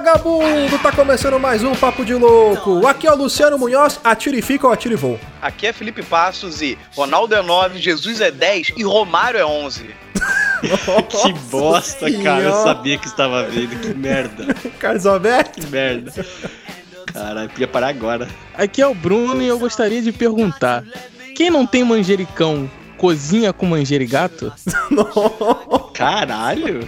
Vagabundo, tá começando mais um Papo de Louco. Aqui é o Luciano Munhoz, atire e fica ou atire e voo. Aqui é Felipe Passos e Ronaldo é 9, Jesus é 10 e Romário é 11. Que bosta, cara. Eu Senhora. sabia que estava vindo. Que merda. Carlos Alberto. Que merda. Caralho, podia parar agora. Aqui é o Bruno e eu gostaria de perguntar: quem não tem manjericão cozinha com manjerigato? Caralho.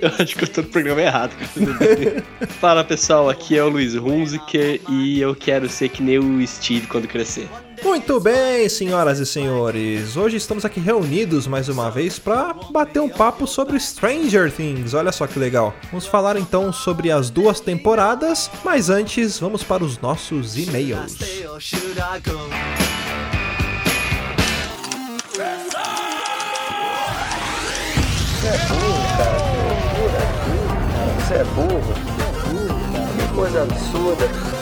Eu acho que eu tô no programa errado. cara. Fala pessoal, aqui é o Luiz Hunziker e eu quero ser que nem o Steve quando crescer. Muito bem, senhoras e senhores. Hoje estamos aqui reunidos mais uma vez para bater um papo sobre Stranger Things. Olha só que legal. Vamos falar então sobre as duas temporadas, mas antes vamos para os nossos e-mails. Você é burro. Que coisa absurda.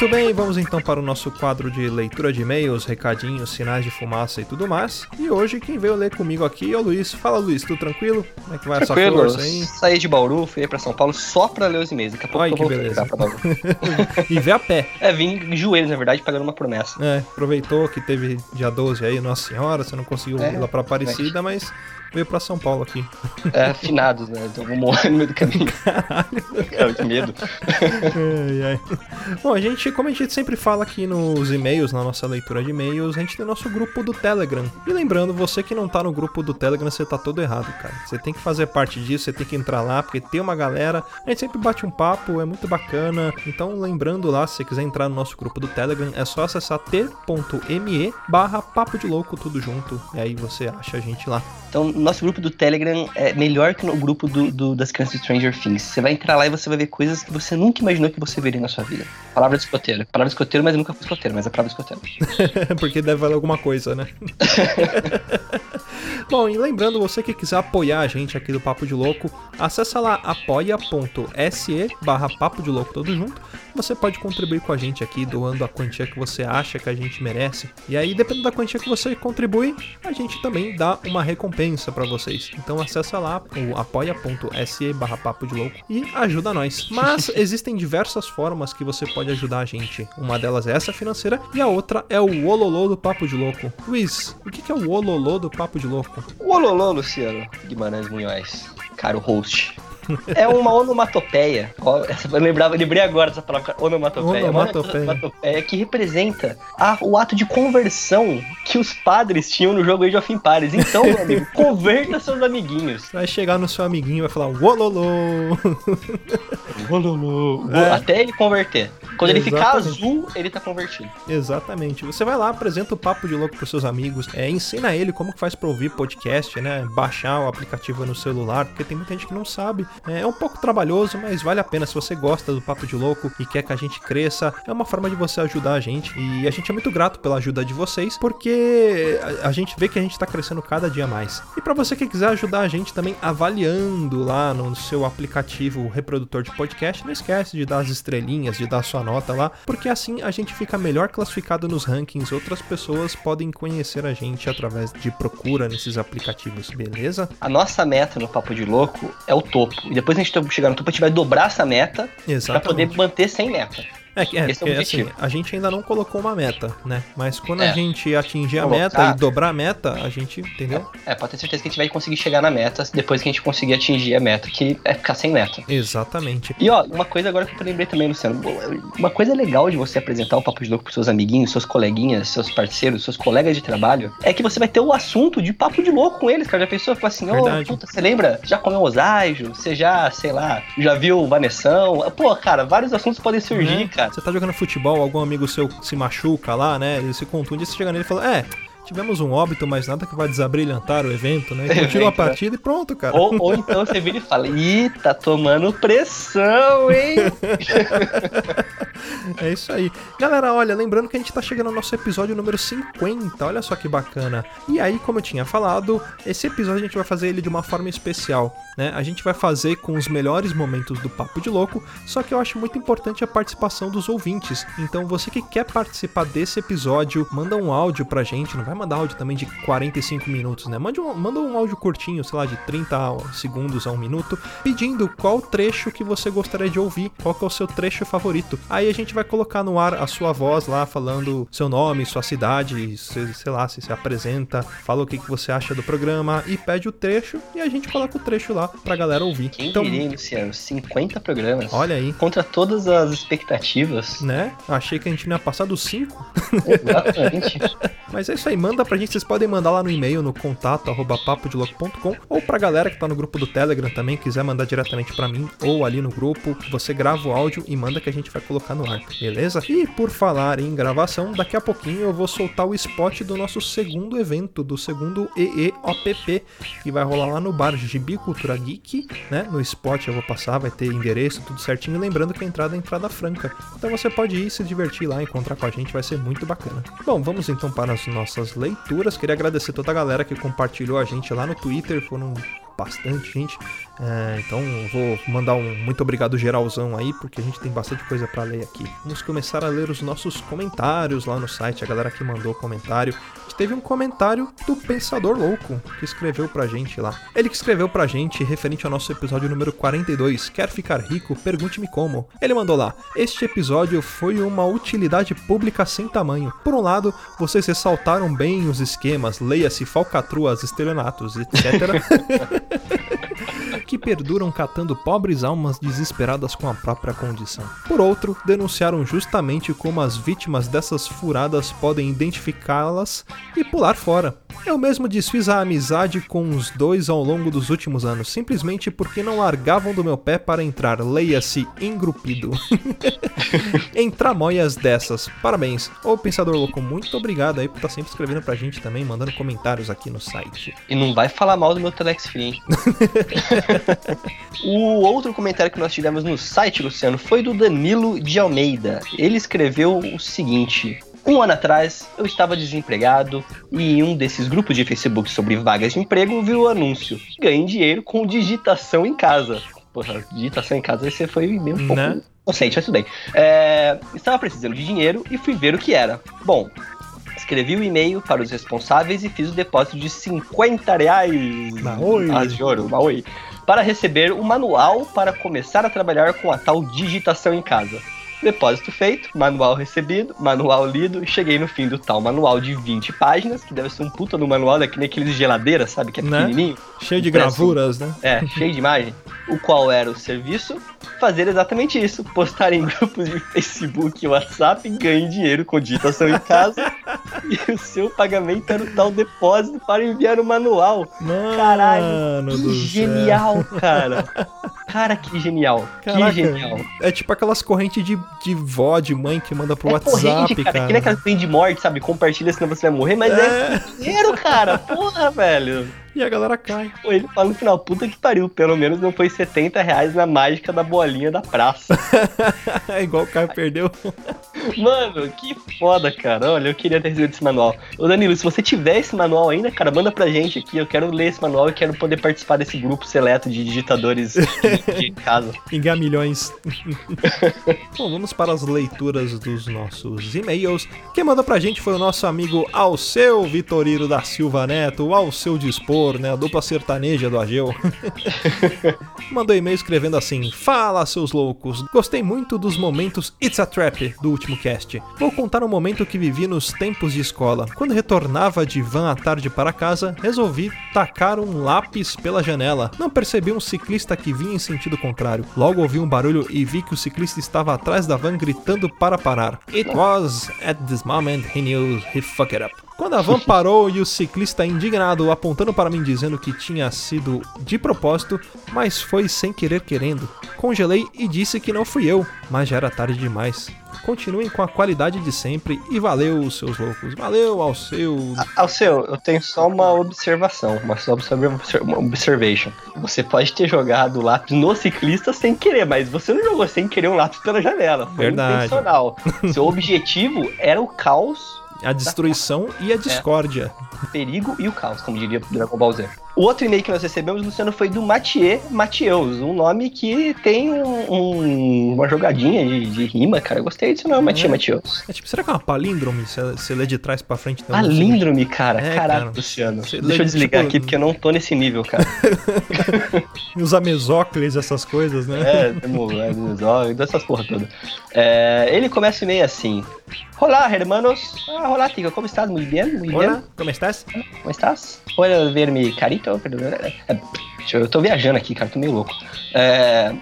Muito bem, vamos então para o nosso quadro de leitura de e-mails, recadinhos, sinais de fumaça e tudo mais. E hoje quem veio ler comigo aqui é o Luiz. Fala Luiz, tudo tranquilo? Como é que vai essa Tranquilo, força aí? saí de Bauru, fui pra São Paulo só pra ler os e-mails. Daqui a pouco Ai, eu que vou beleza. pra Bauru. e vê a pé. É, vim de joelhos, na verdade, pagando uma promessa. É, aproveitou que teve dia 12 aí, Nossa Senhora, você não conseguiu É, ir lá pra Aparecida, mas veio pra São Paulo aqui. É, finados, né? Então eu vou morrer no meio do caminho. Caralho. que medo. Ai, ai. Bom, a gente, como a gente sempre fala aqui nos e-mails, na nossa leitura de e-mails, a gente tem nosso grupo do Telegram. E lembrando, você que não tá no grupo do Telegram, você tá todo errado, cara. Você tem que fazer parte disso, você tem que entrar lá, porque tem uma galera. A gente sempre bate um papo, é muito bacana. Então, lembrando lá, se você quiser entrar no nosso grupo do Telegram, é só acessar t.me barra papo de louco tudo junto. E aí você acha a gente lá. Então, nosso grupo do Telegram é melhor que no grupo do, do- das crianças de Stranger Things. Você vai entrar lá e você vai ver coisas que você nunca imaginou que você veria na sua vida. Palavra de escoteiro. Palavra de escoteiro, mas nunca fui escoteiro, mas é palavra de escoteiro. Porque deve valer alguma coisa, né? Bom, e lembrando, você que quiser apoiar a gente aqui do Papo de Louco, acessa lá apoia.se barra Papo de Louco tudo junto. Você pode contribuir com a gente aqui, doando a quantia que você acha que a gente merece. E aí, dependendo da quantia que você contribui, a gente também dá uma recompensa pra vocês. Então acessa lá o apoia.se barra Papo de Louco e ajuda nós. Mas existem diversas formas que você pode ajudar a gente. Uma delas é essa financeira e a outra é o Ololô do Papo de Louco. Luiz, o que que é o Ololô do Papo de Louco? O Ololô, Luciano Guimarães Munhoz, caro host. É uma onomatopeia. Eu lembrava, lembrei agora dessa palavra, onomatopeia. É uma Onomatopeia. onomatopeia que representa a- o ato de conversão que os padres tinham no jogo Age of Empires. Então, meu amigo, converta seus amiguinhos. Vai chegar no seu amiguinho e vai falar Ololô. É. Até ele converter. Quando ele ficar Exatamente. azul, ele tá convertido. Exatamente. Você vai lá, apresenta o Papo de Louco pros seus amigos, é, ensina ele como que faz pra ouvir podcast, né? Baixar o aplicativo no celular, porque tem muita gente que não sabe. É, é um pouco trabalhoso, mas vale a pena. Se você gosta do Papo de Louco e quer que a gente cresça, é uma forma de você ajudar a gente. E a gente é muito grato pela ajuda de vocês, porque a, a gente vê que a gente tá crescendo cada dia mais. E pra você que quiser ajudar a gente também avaliando lá no seu aplicativo reprodutor de podcast, não esquece de dar as estrelinhas, de dar sua nota lá, porque assim a gente fica melhor classificado nos rankings. Outras pessoas podem conhecer a gente através de procura nesses aplicativos, beleza? A nossa meta no Papo de Louco é o topo. E depois a gente chegar no topo, a gente vai dobrar essa meta pra poder manter sem meta. É que, é, Esse é porque, assim, a gente ainda não colocou uma meta, né? Mas quando a É. gente atingir a Colocar. meta e dobrar a meta, a gente, entendeu? É, pode ter certeza que a gente vai conseguir chegar na meta depois que a gente conseguir atingir a meta, que é ficar sem meta. Exatamente. E ó, uma coisa agora que eu lembrei também, Luciano. Uma coisa legal de você apresentar o Papo de Louco pros seus amiguinhos, seus coleguinhas, seus parceiros, seus colegas de trabalho, é que você vai ter o assunto de Papo de Louco com eles, cara. Já pensou? Fala assim, ô, Verdade. puta, você lembra? Já comeu osajo? Você já, sei lá, já viu o Vanessão? Pô, cara, vários assuntos podem surgir, Né? cara. Você tá jogando futebol, algum amigo seu se machuca lá, né? Ele se contunde, você chega nele e fala, é, tivemos um óbito, mas nada que vai desabrilhantar o evento, né? Continua a partida e pronto, cara. Ou, ou então você vira e fala, ih, tá tomando pressão, hein? É isso aí. Galera, olha, lembrando que a gente tá chegando ao nosso episódio número 50. Olha só que bacana. E aí, como eu tinha falado, esse episódio a gente vai fazer ele de uma forma especial, né? A gente vai fazer com os melhores momentos do Papo de Louco, só que eu acho muito importante a participação dos ouvintes. Então, você que quer participar desse episódio, manda um áudio pra gente, não vai mandar áudio também de 45 minutos, né? Manda um, manda um áudio curtinho, sei lá, de 30 segundos a um minuto, pedindo qual trecho que você gostaria de ouvir, qual que é o seu trecho favorito. Aí a gente vai colocar no ar a sua voz lá, falando seu nome, sua cidade, se- sei lá, se se apresenta, fala o que, que você acha do programa e pede o trecho e a gente coloca o trecho lá pra galera ouvir. Quem Então, diria, Luciano? 50 programas. olha aí, Contra todas as expectativas. né? Achei que a gente não ia passar dos 5. Exatamente. Mas é isso aí, manda pra gente, vocês podem mandar lá no e-mail, no contato, arroba papodiloco.com, ou pra galera que tá no grupo do Telegram também, quiser mandar diretamente pra mim, ou ali no grupo, você grava o áudio e manda que a gente vai colocar no ar, beleza? E por falar em gravação, daqui a pouquinho eu vou soltar o spot do nosso segundo evento, do segundo EEOPP, que vai rolar lá no bar Gibi Cultura Geek, né? No spot eu vou passar, vai ter endereço, tudo certinho, lembrando que a entrada é entrada franca. Então você pode ir se divertir lá, encontrar com a gente, vai ser muito bacana. Bom, vamos então para as nossas leituras. Queria agradecer toda a galera que compartilhou a gente lá no Twitter, foram bastante gente. É, então vou mandar um muito obrigado geralzão aí, porque a gente tem bastante coisa pra ler aqui. Vamos começar a ler os nossos comentários lá no site, a galera que mandou comentário. Teve um comentário do Pensador Louco, que escreveu pra gente lá. Ele que escreveu pra gente referente ao nosso episódio número 42, Quer Ficar Rico? Pergunte-me Como. Ele mandou lá, este episódio foi uma utilidade pública sem tamanho. Por um lado, vocês ressaltaram bem os esquemas, leia-se falcatruas, estelionatos, etc. que perduram catando pobres almas desesperadas com a própria condição. Por outro, denunciaram justamente como as vítimas dessas furadas podem identificá-las e pular fora. Eu mesmo desfiz a amizade com os dois ao longo dos últimos anos, simplesmente porque não largavam do meu pé para entrar, leia-se, engrupido. em tramóias dessas. Parabéns. Ô Pensador Louco, muito obrigado aí por estar sempre escrevendo pra gente também, mandando comentários aqui no site. E não vai falar mal do meu Telex Free, o outro comentário que nós tivemos no site, Luciano, foi do Danilo de Almeida. Ele escreveu o seguinte. Um ano atrás, eu estava desempregado e em um desses grupos de Facebook sobre vagas de emprego viu o anúncio. Ganhe dinheiro com digitação em casa. Porra, digitação em casa você foi meio um pouco Né? inocente, mas tudo bem. É, estava precisando de dinheiro e fui ver o que era. Bom, escrevi o e-mail para os responsáveis e fiz o depósito de 50 reais Maoi. Ah, de ouro, Maoi, para receber o manual para começar a trabalhar com a tal digitação em casa. Depósito feito, manual recebido, manual lido, cheguei no fim do tal manual de 20 páginas, que deve ser um puta no manual daquele aqueles de geladeira, sabe, que é Né? pequenininho. Cheio de gravuras, né? É, cheio de imagem. O qual era o serviço? Fazer exatamente isso. Postar em grupos de Facebook e WhatsApp, ganhe dinheiro com digitação em casa. e o seu pagamento era o tal depósito para enviar o manual. Mano Caralho, que céu. genial, cara. Cara, que genial. Caraca, que genial. É tipo aquelas correntes de, de vó, de mãe que manda pro é WhatsApp, corrente, cara. cara. Que nem aquela corrente de morte, sabe? Compartilha senão você vai morrer, mas é, É, dinheiro, cara. Porra, velho. E a galera cai. Pô, ele fala no final, puta que pariu. Pelo menos não foi 70 reais na mágica da bolinha da praça. É igual o Caio perdeu. Mano, que foda, cara. Olha, eu queria ter recebido esse manual. Ô Danilo, se você tiver esse manual ainda, cara, manda pra gente aqui. Eu quero ler esse manual e quero poder participar desse grupo seleto de digitadores de, de casa. Pingar milhões. Bom, vamos para as leituras dos nossos e-mails. Quem mandou pra gente foi o nosso amigo Alceu Vitorino da Silva Neto, o Alceu Dispor. Né? A dupla sertaneja do Ageu. Mandou e-mail escrevendo assim: Fala, seus loucos! Gostei muito dos momentos It's a Trap do último cast. Vou contar um momento que vivi nos tempos de escola. Quando retornava de van à tarde para casa, resolvi tacar um lápis pela janela. Não percebi um ciclista que vinha em sentido contrário. Logo ouvi um barulho e vi que o ciclista estava atrás da van gritando para parar. It was at this moment he knew he fucked up. Quando a van parou e o ciclista indignado apontando para mim dizendo que tinha sido de propósito, mas foi sem querer querendo. Congelei e disse que não fui eu, mas já era tarde demais. Continuem com a qualidade de sempre e valeu, seus loucos. Valeu ao seu. Ao seu, eu tenho só uma observação, uma só uma observation. Você pode ter jogado o lápis no ciclista sem querer, mas você não jogou sem querer um lápis pela janela. Foi Verdade. intencional. Seu objetivo era o caos, A destruição e a discórdia. o perigo e o caos, como diria Dragon Ball Z. O outro e-mail que nós recebemos, Luciano, foi do Mathieu Mateus, um nome que tem um- um- uma jogadinha de, de rima, cara. Eu gostei disso não, Mathieu É. Mateus. É tipo, será que é uma palíndrome? Se você lê de trás pra frente então, Palíndrome, cara. É, Caraca, cara. Luciano. Você Deixa eu desligar tipo, aqui porque eu não tô nesse nível, cara. Os mesócles, essas coisas, né? É, temos é, ó, dessas porra toda. É, ele começa o e-mail assim. Olá, hermanos. Ah, olá, Tico. Como estás? Bien, muy bien. Olá, como estás? Como estás? Pode ver mi carito? É, deixa eu, eu tô viajando aqui, cara. Tô meio louco. É,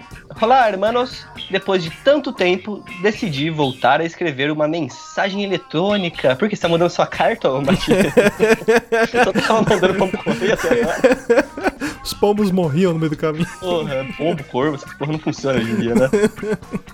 olá, hermanos. Depois de tanto tempo, decidi voltar a escrever uma mensagem eletrônica. Por que você tá mandando sua carta, ô Matias? eu só tava mandando um correio até agora. Os pombos morriam no meio do caminho. Porra, pombo, corvo, essa porra não funciona hoje em dia, né?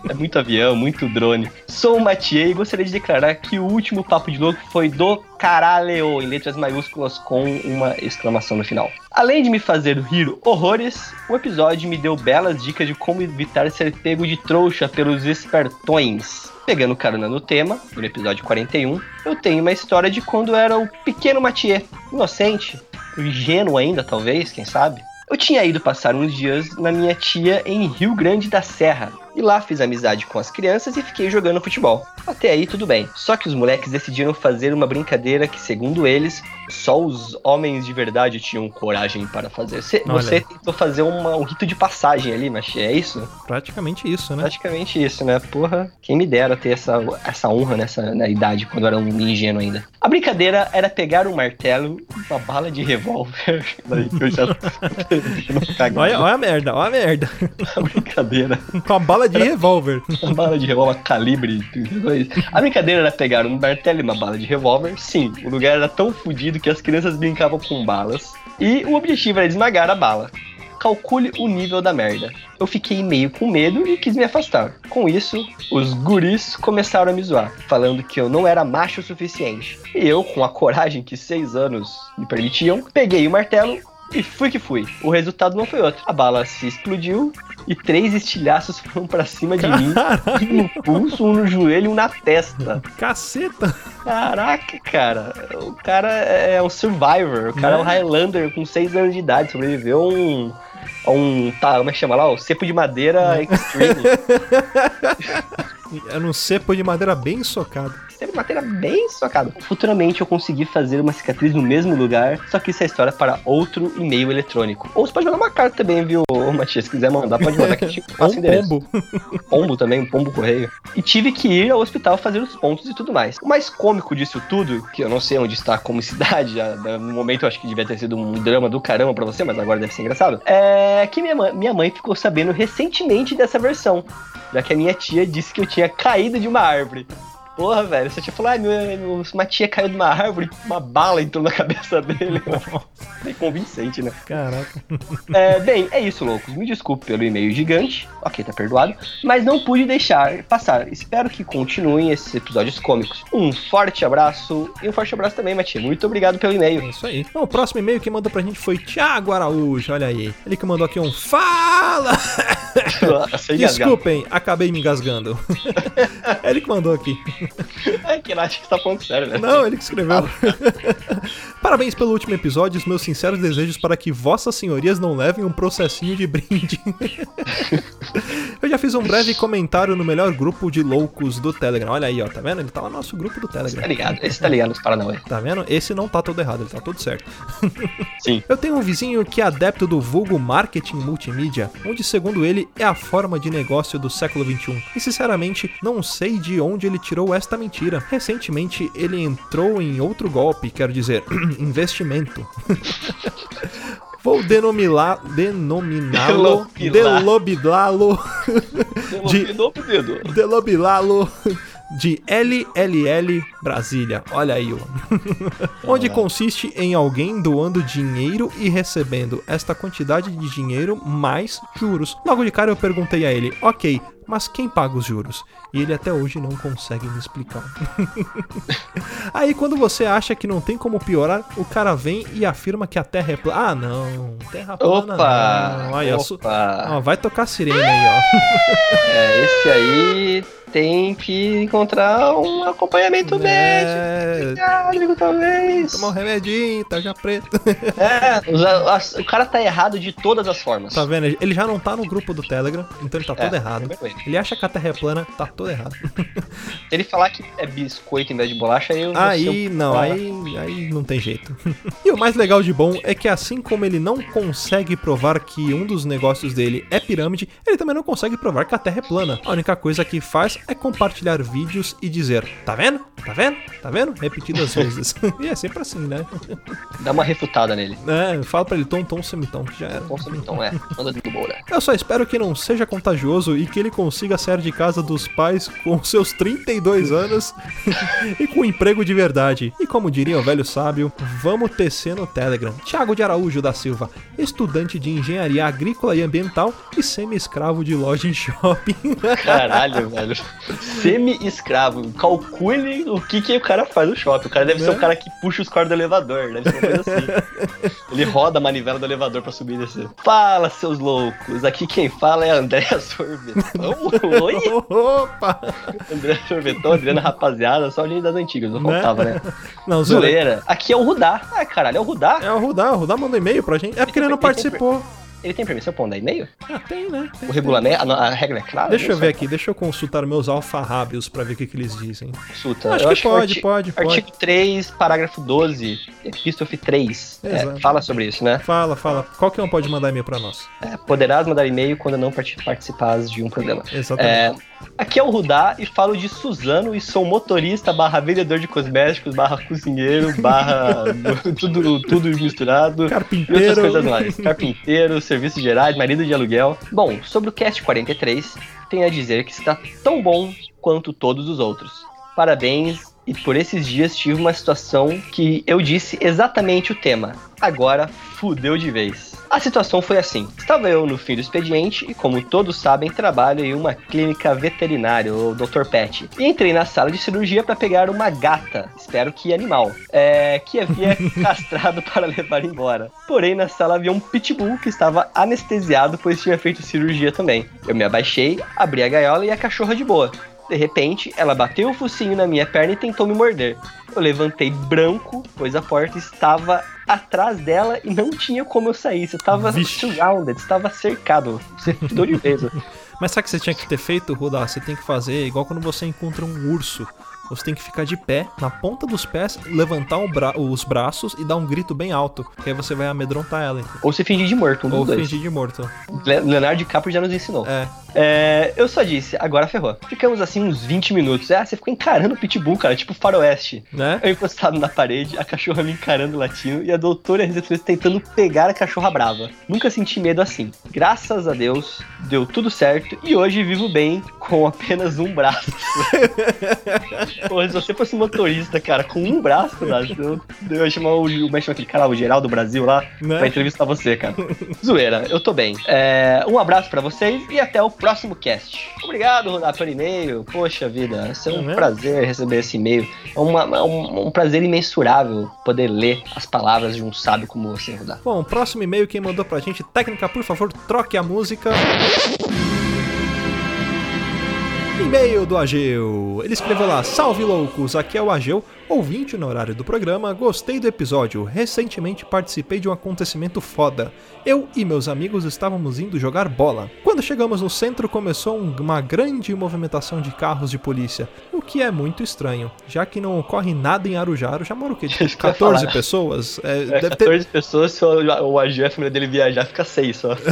É muito avião, muito drone. Sou o Mathieu e gostaria de declarar que o último Papo de Louco foi do caralho, em letras maiúsculas com uma exclamação no final. Além de me fazer rir horrores, o episódio me deu belas dicas de como evitar ser pego de trouxa pelos espertões. Pegando carona no tema, no episódio 41, eu tenho uma história de quando era o pequeno Mathieu, inocente, ingênuo ainda, talvez, quem sabe. Eu tinha ido passar uns dias na minha tia em Rio Grande da Serra. E lá fiz amizade com as crianças e fiquei jogando futebol. Até aí tudo bem. Só que os moleques decidiram fazer uma brincadeira que, segundo eles, só os homens de verdade tinham coragem para fazer. Cê- Olha. você tentou fazer uma- um rito de passagem ali, mas é isso? Praticamente isso, né? Praticamente isso, né? Porra, quem me dera ter essa, essa honra nessa na idade, quando eu era um ingênuo ainda. A brincadeira era pegar um martelo, uma bala de revólver. Eu já. Olha, olha a merda, olha a merda. a brincadeira. Com a bala de revólver. Uma bala de revólver calibre 32. A brincadeira era pegar um martelo e uma bala de revólver. Sim, o lugar era tão fodido que as crianças brincavam com balas. E o objetivo era esmagar a bala. Calcule o nível da merda. Eu fiquei meio com medo e quis me afastar. Com isso, os guris começaram a me zoar, falando que eu não era macho o suficiente. E eu, com a coragem que seis anos me permitiam, peguei o martelo e fui que fui. O resultado não foi outro. A bala se explodiu e três estilhaços foram pra cima de mim. Um no pulso, um no joelho e um na testa. Caceta. Caraca, cara. O cara é um survivor. O cara é um Né? Highlander com 6 anos de idade. Sobreviveu a um. A um. Tá, como é que chama lá? O cepo de madeira extreme. Era um cepo de madeira bem socado. cepo de madeira bem socado. Futuramente eu consegui fazer uma cicatriz no mesmo lugar. Só que isso é história para outro e-mail eletrônico. Ou você pode mandar uma carta também, viu, ô, Matias? Se quiser mandar, pode mandar que a gente passa um pombo. pombo também, um pombo correio. E tive que ir ao hospital fazer os pontos e tudo mais. O mais cômico disso tudo, que eu não sei onde está a comicidade, já, no momento eu acho que devia ter sido um drama do caramba pra você, mas agora deve ser engraçado, é que minha minha mãe ficou sabendo recentemente dessa versão, já que a minha tia disse que eu tinha caído de uma árvore. Porra, velho, você tinha falado, ah, meu, meu, uma tia caiu de uma árvore, uma bala entrou na cabeça dele. Bem convincente, né? Caraca. É, bem, é isso, loucos. Me desculpe pelo e-mail gigante. Ok, tá perdoado. Mas não pude deixar passar. Espero que continuem esses episódios cômicos. Um forte abraço e um forte abraço também, Matias. Muito obrigado pelo É e-mail. isso aí. Bom, o próximo e-mail que mandou pra gente foi Thiago Araújo, olha aí. Ele que mandou aqui um Fala! Desculpem, acabei me engasgando. Ele que mandou aqui. É que ele acha que você tá falando sério, né? Não, ele que escreveu. Parabéns pelo último episódio. Os meus sinceros desejos para que vossas senhorias não levem um processinho de brinde. Eu já fiz um breve comentário no melhor grupo de loucos do Telegram. Olha aí, ó, tá vendo? Ele tá lá no nosso grupo do Tá Telegram. ligado? Esse tá ligado nos Paranauê. Tá vendo? Esse não tá todo errado, ele tá tudo certo. Sim. Eu tenho um vizinho que é adepto do vulgo marketing multimídia, onde, segundo ele, é a forma de negócio do século XXI. E, sinceramente, não sei de onde ele tirou esta mentira. Recentemente, ele entrou em outro golpe, quero dizer, investimento. Vou denominá- denominá-lo, delobilá-lo, De- delobilá-lo de LLL Brasília. Olha aí, ó. Onde consiste em alguém doando dinheiro e recebendo esta quantidade de dinheiro mais juros. Logo de cara eu perguntei a ele, ok, mas quem paga os juros? E ele até hoje não consegue me explicar. Aí quando você acha que não tem como piorar, o cara vem e afirma que a Terra é plana. Ah, não, Terra plana Opa! não. Aí, Opa! ó, vai tocar sirene aí, ó. É, esse aí tem que encontrar um acompanhamento médico. É, Médico, talvez. tomar um remedinho, tá já preto. É, o cara tá errado de todas as formas. Tá vendo? Ele já não tá no grupo do Telegram, então ele tá todo É, errado. lembra com ele. Acha que a Terra é plana, tá todo errado. Se ele falar que é biscoito em vez de bolacha, aí eu Aí não, aí, aí não tem jeito. e o mais legal de bom é que assim como ele não consegue provar que um dos negócios dele é pirâmide, ele também não consegue provar que a Terra é plana. A única coisa que faz é compartilhar vídeos e dizer: tá vendo? Tá vendo? Tá vendo? Repetidas vezes. e é sempre assim, né? Dá uma refutada nele. É, fala pra ele tom, tom, semitom, que já era. Bom, então é. Manda do Moura. Eu só espero que não seja contagioso e que ele consiga sair de casa dos pais com seus 32 anos e com um emprego de verdade. E como diria o velho sábio, vamos tecer no Telegram. Thiago de Araújo da Silva, estudante de engenharia agrícola e ambiental e semi-escravo de loja em shopping. Caralho, velho. Semi-escravo. Calcule o que, que o cara faz no shopping. O cara deve ser Né? o cara que puxa os cordas do elevador. Deve ser uma coisa assim. Ele roda a manivela do elevador pra subir e descer. Fala, seus loucos. Aqui quem fala é André Sorvetão. Oi? Opa! André Sorvetão, Adriana Rapaziada. Só linha das antigas. Não Né? faltava, né? Não, zoeira. Zoeira. Aqui é o Rudá. Ah, caralho, é o Rudá. É o Rudá, o Rudá mandou e-mail pra gente. É porque ele não participou. Ele tem permissão pra mandar e-mail? Ah, tem, né? Tem, O regulamento, a, a regra é clara? Deixa eu Não ver aqui, deixa eu consultar meus alfarrábios pra ver o que, que eles dizem. Consulta. Acho Eu que que o pode, arti- pode, pode. Artigo 3, parágrafo 12, epístrofe 3. é, fala sobre isso, né? Fala, fala. Qualquer um pode mandar e-mail pra nós. É, poderás mandar e-mail quando não parti- participares de um programa. Exatamente. É, aqui é o Rudá e falo de Suzano e sou motorista barra vendedor de cosméticos, barra cozinheiro, barra tudo, tudo misturado. E outras Carpinteiro. coisas mais. Carpinteiro, serviços gerais, marido de aluguel. Bom, sobre o Cast 43, tenho a dizer que está tão bom quanto todos os outros. Parabéns, e por esses dias tive uma situação que eu disse exatamente o tema. Agora fudeu de vez. A situação foi assim: estava eu no fim do expediente e, como todos sabem, trabalho em uma clínica veterinária, o Dr. Pet. E entrei na sala de cirurgia para pegar uma gata, espero que animal, é, que havia castrado para levar embora. Porém, na sala havia um pitbull que estava anestesiado, pois tinha feito cirurgia também. Eu me abaixei, abri a gaiola e a cachorra de boa. De repente, ela bateu o focinho na minha perna e tentou me morder. Eu levantei branco, pois a porta estava atrás dela e não tinha como eu sair. Você estava surrounded, estava cercado. Você fudeu de vez. Mas sabe o que você tinha que ter feito, Rudá? Você tem que fazer igual quando você encontra um urso. Você tem que ficar de pé, na ponta dos pés, levantar bra- os braços e dar um grito bem alto. Que aí você vai amedrontar ela. entendeu? Ou se fingir de morto, um Ou fingir de morto. Le- Leonardo DiCaprio já nos ensinou. É. É, eu só disse, agora ferrou. Ficamos assim uns 20 minutos. Ah, você ficou encarando o pitbull, cara, tipo faroeste. Né? Eu encostado na parede, a cachorra me encarando latindo e a doutora e recepcionista tentando pegar a cachorra brava. Nunca senti medo assim. Graças a Deus, deu tudo certo e hoje vivo bem com apenas um braço. Pô, se você fosse motorista, cara, com um braço, cara, eu, eu ia chamar o, que chama aquele cara, o geral do Brasil lá, Né? pra entrevistar você, cara. Zoeira, eu tô bem. É, um abraço pra vocês e até o próximo cast. Obrigado, Rodar, pelo e-mail. Poxa vida, é um vendo? prazer receber esse e-mail. É uma- é um, um prazer imensurável poder ler as palavras de um sábio como você, Rodar. Bom, próximo e-mail quem mandou pra gente, técnica, por favor, troque a música. E-mail do Ageu. Ele escreveu lá: Salve loucos, aqui é o Ageu, ouvinte no horário do programa. Gostei do episódio. Recentemente participei de um acontecimento foda. Eu e meus amigos estávamos indo jogar bola. Quando chegamos no centro, começou um- uma grande movimentação de carros de polícia, o que é muito estranho, já que não ocorre nada em Arujá. Arujá mora o quê? Tipo, Isso que eu ia 14 falar. pessoas? É, É, deve ter 14 pessoas, se o, o AG e a família dele viajar, fica 6 só.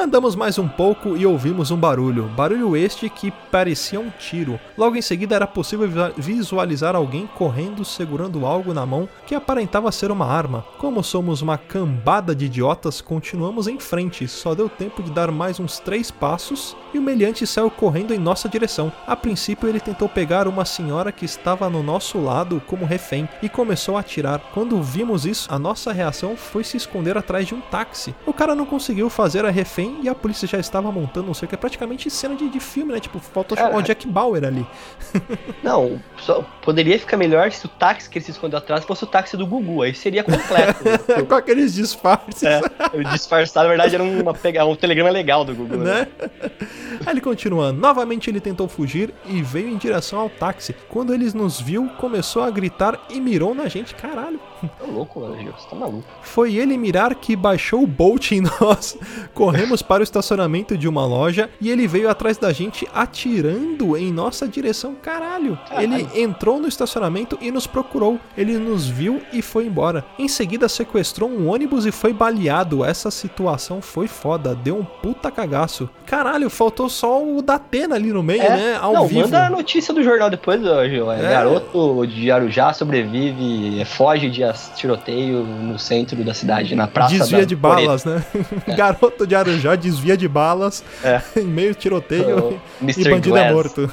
Andamos mais um pouco e ouvimos um barulho. Barulho este que parecia um tiro. Logo em seguida era possível vi- visualizar alguém correndo segurando algo na mão que aparentava ser uma arma. Como somos uma cambada de idiotas, continuamos em frente. Só deu tempo de dar mais uns três passos e o meliante saiu correndo em nossa direção. A princípio ele tentou pegar uma senhora que estava no nosso lado como refém e começou a atirar. Quando vimos isso, a nossa reação foi se esconder atrás de um táxi. O cara não conseguiu fazer a refém e a polícia já estava montando não sei o que. É praticamente cena de, de filme, né? Tipo, faltou chamar o. Jack Bauer ali. Não, só poderia ficar melhor se o táxi que ele se escondeu atrás fosse o táxi do Gugu, aí seria completo. Com aqueles disfarces. é, o disfarçado, na verdade, era uma pega... um telegrama legal do Gugu, né? né? Aí ele continua. Novamente ele tentou fugir e veio em direção ao táxi. Quando eles nos viu, começou a gritar e mirou na gente. Caralho. Tá louco, você tá maluco. Foi ele mirar que baixou o Bolt em nós. Corremos para o estacionamento de uma loja e ele veio atrás da gente atirando em nossa direção. Caralho. Caralho. Ele entrou no estacionamento e nos procurou. Ele nos viu e foi embora. Em seguida sequestrou um ônibus e foi baleado. Essa situação foi foda. Deu um puta cagaço. Caralho, faltou só o da Atena ali no meio, né? Ao não, vivo. manda a notícia do jornal depois, Gil. É, É. Garoto de Arujá sobrevive, é, foge de tiroteio no centro da cidade, na praça Desvia de balas, né? Garoto de Arujá desvia de balas É. em meio tiroteio. O E Mr. bandido é Glass. morto.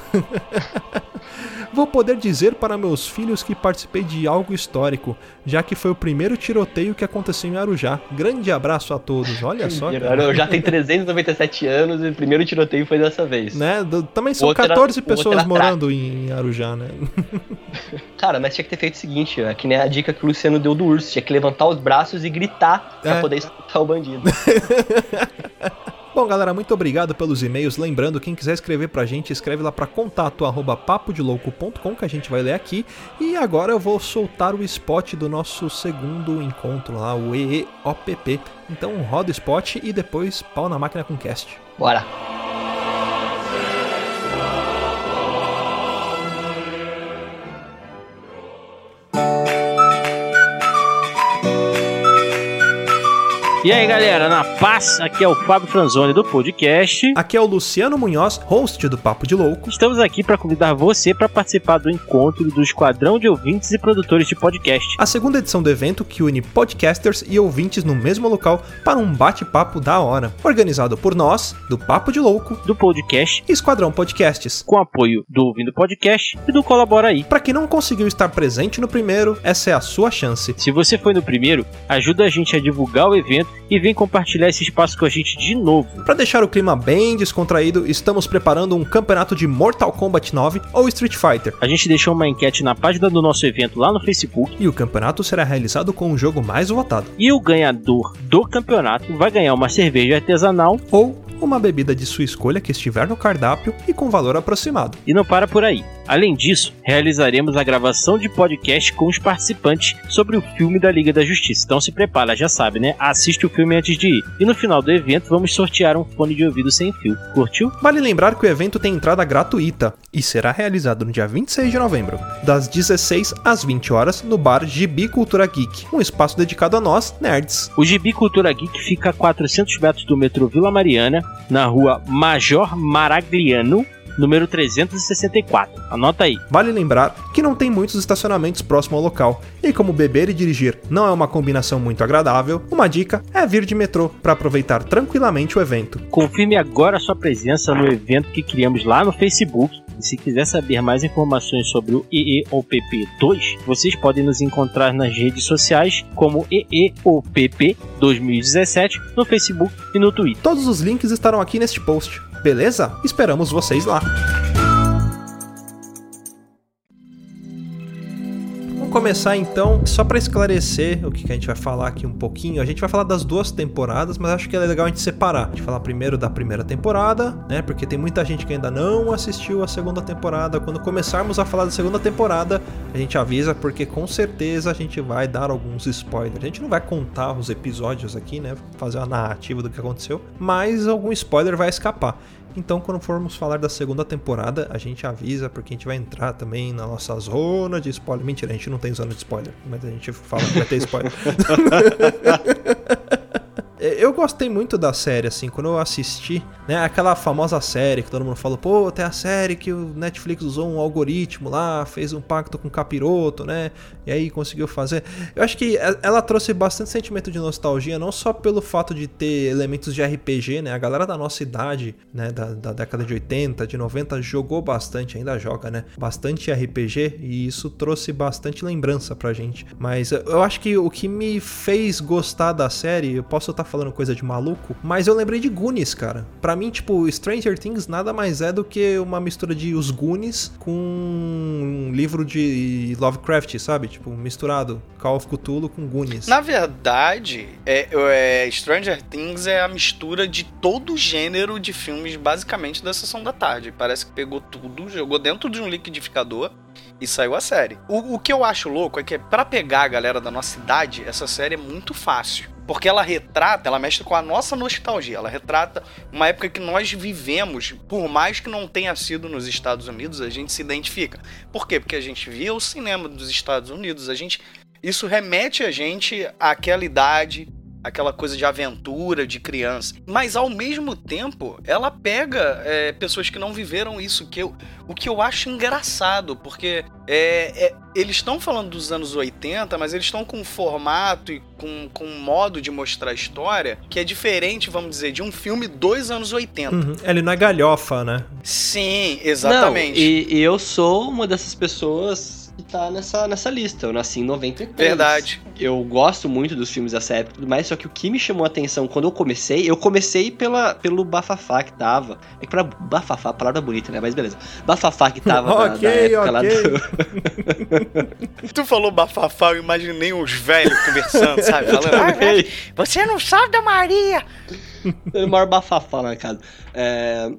Vou poder dizer para meus filhos que participei de algo histórico, já que foi o primeiro tiroteio que aconteceu em Arujá. Grande abraço a todos. Olha só, cara. Arujá tem 397 anos e o primeiro tiroteio foi dessa vez. Né? Também são Outra- 14 outra pessoas morando em Arujá, né? Cara, mas tinha que ter feito o seguinte, é que nem a dica que o Luciano deu do urso, tinha que levantar os braços e gritar pra É. poder escutar o bandido. Bom, galera, muito obrigado pelos e-mails. Lembrando, quem quiser escrever pra gente, escreve lá pra contato arroba papodelouco.com que a gente vai ler aqui. E agora eu vou soltar o spot do nosso segundo encontro lá, o EEOPP. Então roda o spot e depois pau na máquina com cast. Bora. E aí, galera, na paz, aqui é o Fábio Franzoni do podcast. Aqui é o Luciano Munhoz, host do Papo de Louco. Estamos aqui para convidar você para participar do encontro do Esquadrão de Ouvintes e Produtores de Podcast. A segunda edição do evento que une podcasters e ouvintes no mesmo local para um bate-papo da hora. Organizado por nós, do Papo de Louco Do podcast, e Esquadrão Podcasts. com apoio do Ouvindo Podcast e do Colabora aí. Para quem não conseguiu estar presente no primeiro, essa é a sua chance. Se você foi no primeiro, ajuda a gente a divulgar o evento e vem compartilhar esse espaço com a gente de novo. Para deixar o clima bem descontraído, estamos preparando um campeonato de Mortal Kombat 9 ou Street Fighter. A gente deixou uma enquete na página do nosso evento lá no Facebook E o campeonato será realizado com o jogo mais votado, e o ganhador do campeonato vai ganhar uma cerveja artesanal ou uma bebida de sua escolha que estiver no cardápio e com valor aproximado. E não para por aí. Além disso, realizaremos a gravação de podcast com os participantes sobre o filme da Liga da Justiça. Então se prepara, já sabe, né? Assiste o filme antes de ir. E no final do evento vamos sortear um fone de ouvido sem fio. Curtiu? Vale lembrar que o evento tem entrada gratuita e será realizado no dia 26 de novembro, das 16 às 20 horas, no bar Gibi Cultura Geek, um espaço dedicado a nós, nerds. O Gibi Cultura Geek fica a 400 metros do metrô Vila Mariana, na rua Major Maragliano, número 364. Anota aí. Vale lembrar que não tem muitos estacionamentos próximo ao local, e como beber e dirigir não é uma combinação muito agradável, uma dica é vir de metrô para aproveitar tranquilamente o evento. Confirme agora sua presença no evento que criamos lá no Facebook. E se quiser saber mais informações sobre o EEOPP 2, vocês podem nos encontrar nas redes sociais como EEOPP 2017 no Facebook e no Twitter. Todos os links estarão aqui neste post, beleza? Esperamos vocês lá! Começar então, só pra esclarecer o que que a gente vai falar aqui um pouquinho. A gente vai falar das duas temporadas, mas acho que é legal a gente separar. A gente falar primeiro da primeira temporada, né? Porque tem muita gente que ainda não assistiu a segunda temporada. Quando começarmos a falar da segunda temporada, a gente avisa, porque com certeza a gente vai dar alguns spoilers. A gente não vai contar os episódios aqui, né? Fazer uma narrativa do que aconteceu, mas algum spoiler vai escapar. Então, quando formos falar da segunda temporada, a gente avisa, porque a gente vai entrar também na nossa zona de spoiler. Mentira, a gente não tem zona de spoiler, mas a gente fala que vai ter spoiler. Eu gostei muito da série, assim, quando eu assisti, né? Aquela famosa série que todo mundo fala, pô, tem a série que o Netflix usou um algoritmo lá, fez um pacto com o capiroto, né? E aí conseguiu fazer. Eu acho que ela trouxe bastante sentimento de nostalgia, não só pelo fato de ter elementos de RPG, né? A galera da nossa idade, né? Da, da década de 80, de 90, jogou bastante, ainda joga, né? Bastante RPG e isso trouxe bastante lembrança pra gente. Mas eu acho que o que me fez gostar da série, eu posso estar falando coisa de maluco, mas eu lembrei de Goonies, cara. Pra mim, tipo, Stranger Things nada mais é do que uma mistura de Os Goonies com um livro de Lovecraft, sabe? Tipo, misturado. Call of Cthulhu com Goonies. Na verdade, é, é, Stranger Things é a mistura de todo gênero de filmes, basicamente, da Sessão da Tarde. Parece que pegou tudo, jogou dentro de um liquidificador e saiu a série. O, o que eu acho louco é que para pegar a galera da nossa idade, essa série é muito fácil. Porque ela retrata, ela mexe com a nossa nostalgia. Ela retrata uma época que nós vivemos, por mais que não tenha sido nos Estados Unidos, a gente se identifica. Por quê? Porque a gente via o cinema dos Estados Unidos, a gente. Isso remete a gente àquela idade, aquela coisa de aventura, de criança. Mas ao mesmo tempo, ela pega é, pessoas que não viveram isso, que eu, o que eu acho engraçado, porque é, é, eles estão falando dos anos 80, mas eles estão com um formato e com, com um modo de mostrar a história que é diferente, vamos dizer, de um filme dos anos 80. Uhum. Ele não é galhofa, né? Sim, exatamente. Não, e, e eu sou uma dessas pessoas que tá nessa, nessa lista. Eu nasci em 93. Verdade. Eu gosto muito dos filmes dessa época e tudo mais, só que o que me chamou a atenção quando eu comecei, eu comecei pela, pelo bafafá que tava. É que pra bafafá, a palavra bonita, né? Mas beleza. Bafafá que tava na, okay, na época okay. lá do... tu falou bafafá, eu imaginei uns velhos conversando, sabe? Falando, ah, você não sabe da Maria! o maior bafafá na casa. É,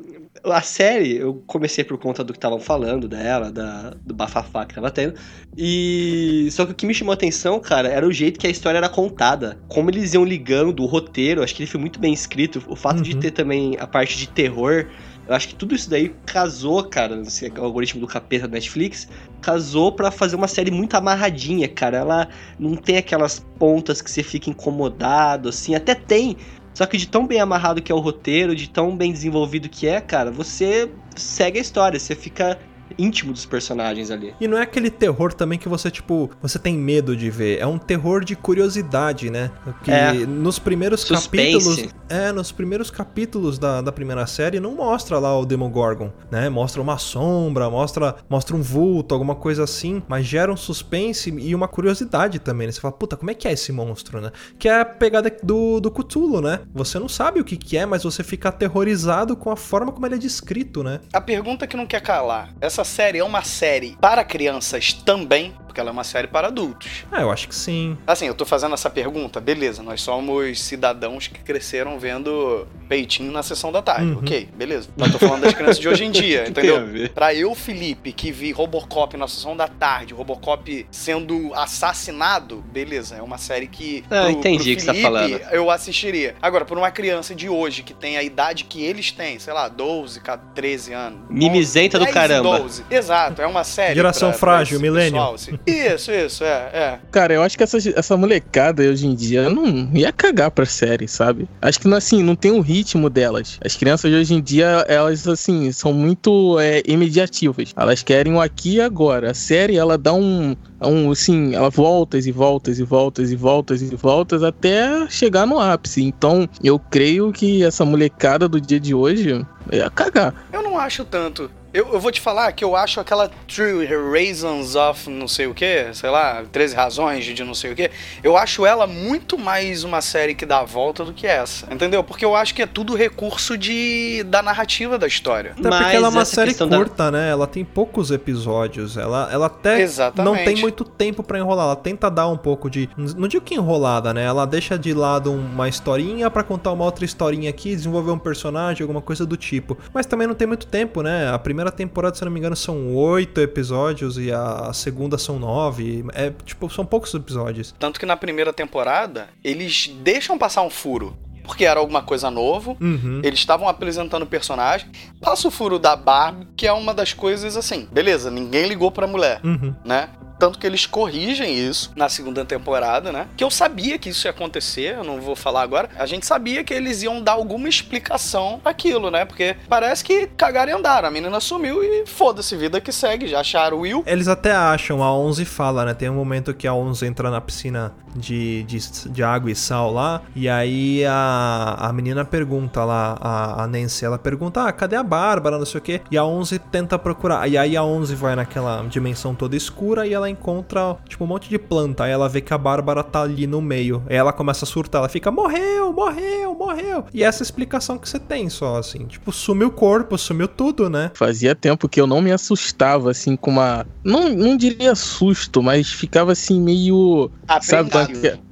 a série, eu comecei por conta do que estavam falando dela, da, do bafafá que tava tendo. E. Só que o que me chamou a atenção, cara, era o jeito que a história era contada. Como eles iam ligando o roteiro, acho que ele foi muito bem escrito. O fato uhum. de ter também a parte de terror. Eu acho que tudo isso daí casou, cara, esse algoritmo do capeta da Netflix, casou para fazer uma série muito amarradinha, cara. Ela não tem aquelas pontas que você fica incomodado, assim. Até tem, só que de tão bem amarrado que é o roteiro, de tão bem desenvolvido que é, cara, você segue a história, você fica íntimo dos personagens ali. E não é aquele terror também que você, tipo, você tem medo de ver. É um terror de curiosidade, né? Que é. nos primeiros Suspense. capítulos. É, nos primeiros capítulos da, da primeira série não mostra lá o Demogorgon, né? Mostra uma sombra, mostra, mostra um vulto, alguma coisa assim, mas gera um suspense e uma curiosidade também, né? Você fala, puta, como é que é esse monstro, né? Que é a pegada do, do Cthulhu, né? Você não sabe o que, que é, mas você fica aterrorizado com a forma como ele é descrito, né? A pergunta que não quer calar. Essa essa série é uma série para crianças também, porque ela é uma série para adultos. Ah, eu acho que sim. Assim, eu tô fazendo essa pergunta, beleza, nós somos cidadãos que cresceram vendo peitinho na sessão da tarde. Uhum. Ok, beleza. Mas tô falando das crianças de hoje em dia, entendeu? Pra eu, Felipe, que vi Robocop na sessão da tarde, Robocop sendo assassinado, beleza, é uma série que. Ah, pro, entendi o que você tá falando. Eu assistiria. Agora, por uma criança de hoje que tem a idade que eles têm, sei lá, 12, 13 anos. Mimizenta do caramba. 12. Exato, é uma série. Geração pra, frágil, milênio. Assim. Isso, isso, é, é. Cara, eu acho que essa, essa molecada hoje em dia não ia cagar pra série, sabe? Acho que assim, não tem ritmo ritmo delas. As crianças de hoje em dia, elas assim, são muito é, imediativas. Elas querem o aqui e agora. A série, ela dá um, um assim, ela voltas e voltas e voltas e voltas e voltas até chegar no ápice. Então, eu creio que essa molecada do dia de hoje ia cagar. Eu não acho tanto. Eu, eu vou te falar que eu acho aquela True Reasons of não sei o que, sei lá, 13 razões de não sei o que, eu acho ela muito mais uma série que dá a volta do que essa. Entendeu? Porque eu acho que é tudo recurso de da narrativa da história. Até porque Mas ela é uma série questão da- curta, né? Ela tem poucos episódios. Ela, ela até Exatamente. não tem muito tempo pra enrolar. Ela tenta dar um pouco de. Não digo que enrolada, né? Ela deixa de lado uma historinha pra contar uma outra historinha aqui, desenvolver um personagem, alguma coisa do tipo. Mas também não tem muito tempo, né? A primeira temporada, se não me engano, são oito episódios e a segunda são nove. É, tipo, são poucos episódios. Tanto que na primeira temporada, eles deixam passar um furo. Porque era alguma coisa novo. Uhum. Eles estavam apresentando o personagem. Passa o furo da Barbie, que é uma das coisas assim. Beleza, ninguém ligou pra mulher, Uhum. né? Tanto que eles corrigem isso na segunda temporada, né? Que eu sabia que isso ia acontecer, eu não vou falar agora. A gente sabia que eles iam dar alguma explicação aquilo, né? Porque parece que cagaram e andaram. A menina sumiu e foda-se, vida que segue. Já acharam o Will. Eles até acham, a 11 fala, né? Tem um momento que a 11 entra na piscina de, de, de água e sal lá, e aí a, a menina pergunta lá, a, a Nancy, ela pergunta, ah, cadê a Bárbara, não sei o quê, e a 11 tenta procurar, e aí a 11 vai naquela dimensão toda escura e ela encontra, tipo, um monte de planta, aí ela vê que a Bárbara tá ali no meio, aí ela começa a surtar, ela fica, morreu, morreu, morreu, e essa é explicação que você tem só, assim, tipo, sumiu o corpo, sumiu tudo, né? Fazia tempo que eu não me assustava, assim, com uma. Não, não diria susto, mas ficava assim meio. Sabe,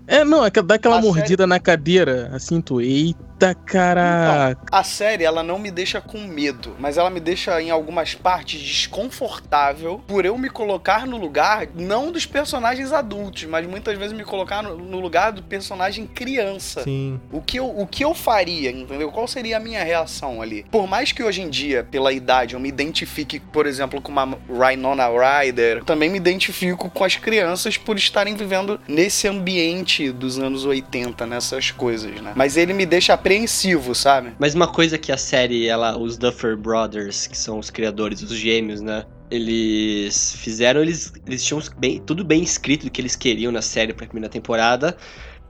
É, não, é que dá aquela A mordida na cadeira, assim, tu. Eita, caraca. A série, ela não me deixa com medo, mas ela me deixa em algumas partes desconfortável por eu me colocar no lugar, não dos personagens adultos, mas muitas vezes me colocar no, no lugar do personagem criança. Sim. O que, eu, o que eu faria, entendeu? Qual seria a minha reação ali? Por mais que hoje em dia, pela idade, eu me identifique, por exemplo, com uma Rhinona Ryder, também me identifico com as crianças por estarem vivendo nesse ambiente dos anos 80, nessas coisas, né? Mas ele me deixa apreensivo, sabe? Mas uma coisa que a série, ela, os Duffer Brothers, que são os criadores, os gêmeos, né? Eles fizeram, eles, eles tinham bem- tudo bem escrito do que eles queriam na série pra primeira temporada.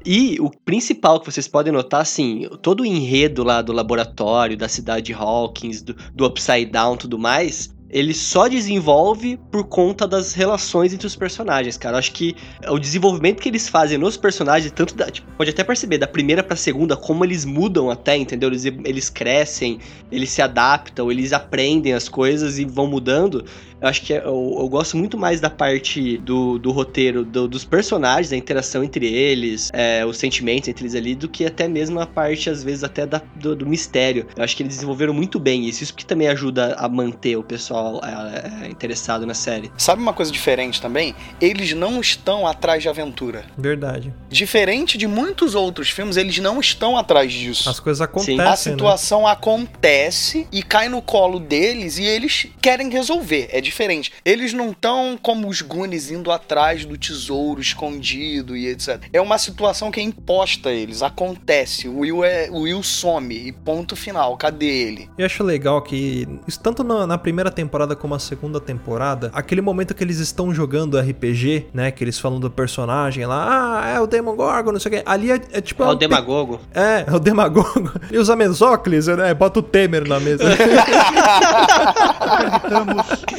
E o principal que vocês podem notar, assim, todo o enredo lá do laboratório, da cidade de Hawkins, do, do Upside Down tudo mais, ele só desenvolve por conta das relações entre os personagens, cara. Eu acho que o desenvolvimento que eles fazem nos personagens, tanto da, tipo, pode até perceber, da primeira pra segunda, como eles mudam até, entendeu? Eles, eles crescem, eles se adaptam, eles aprendem as coisas e vão mudando. Eu acho que é- eu, eu gosto muito mais da parte do, do roteiro do- dos personagens, a interação entre eles, é, os sentimentos entre eles ali, do que até mesmo a parte, às vezes, até da- do, do mistério. Eu acho que eles desenvolveram muito bem isso. Isso que também ajuda a manter o pessoal é, é, interessado na série. Sabe uma coisa diferente também? Eles não estão atrás de aventura. Verdade. Diferente de muitos outros filmes, eles não estão atrás disso. As coisas acontecem, A né? situação acontece e cai no colo deles e eles querem resolver. É diferente. Eles não estão como os Goonies indo atrás do tesouro escondido e etc. É uma situação que é imposta a eles. Acontece. O Will, é, o Will some e ponto final. Cadê ele? Eu acho legal que, tanto na, na primeira temporada como na segunda temporada, aquele momento que eles estão jogando RPG, né? Que eles falam do personagem lá, ah, é o Demogorgon, não sei o que. Ali é, é tipo. É o Demagogo. pe- É, é o Demagogo. E usa Mesóclis, né? Bota o Temer na mesa.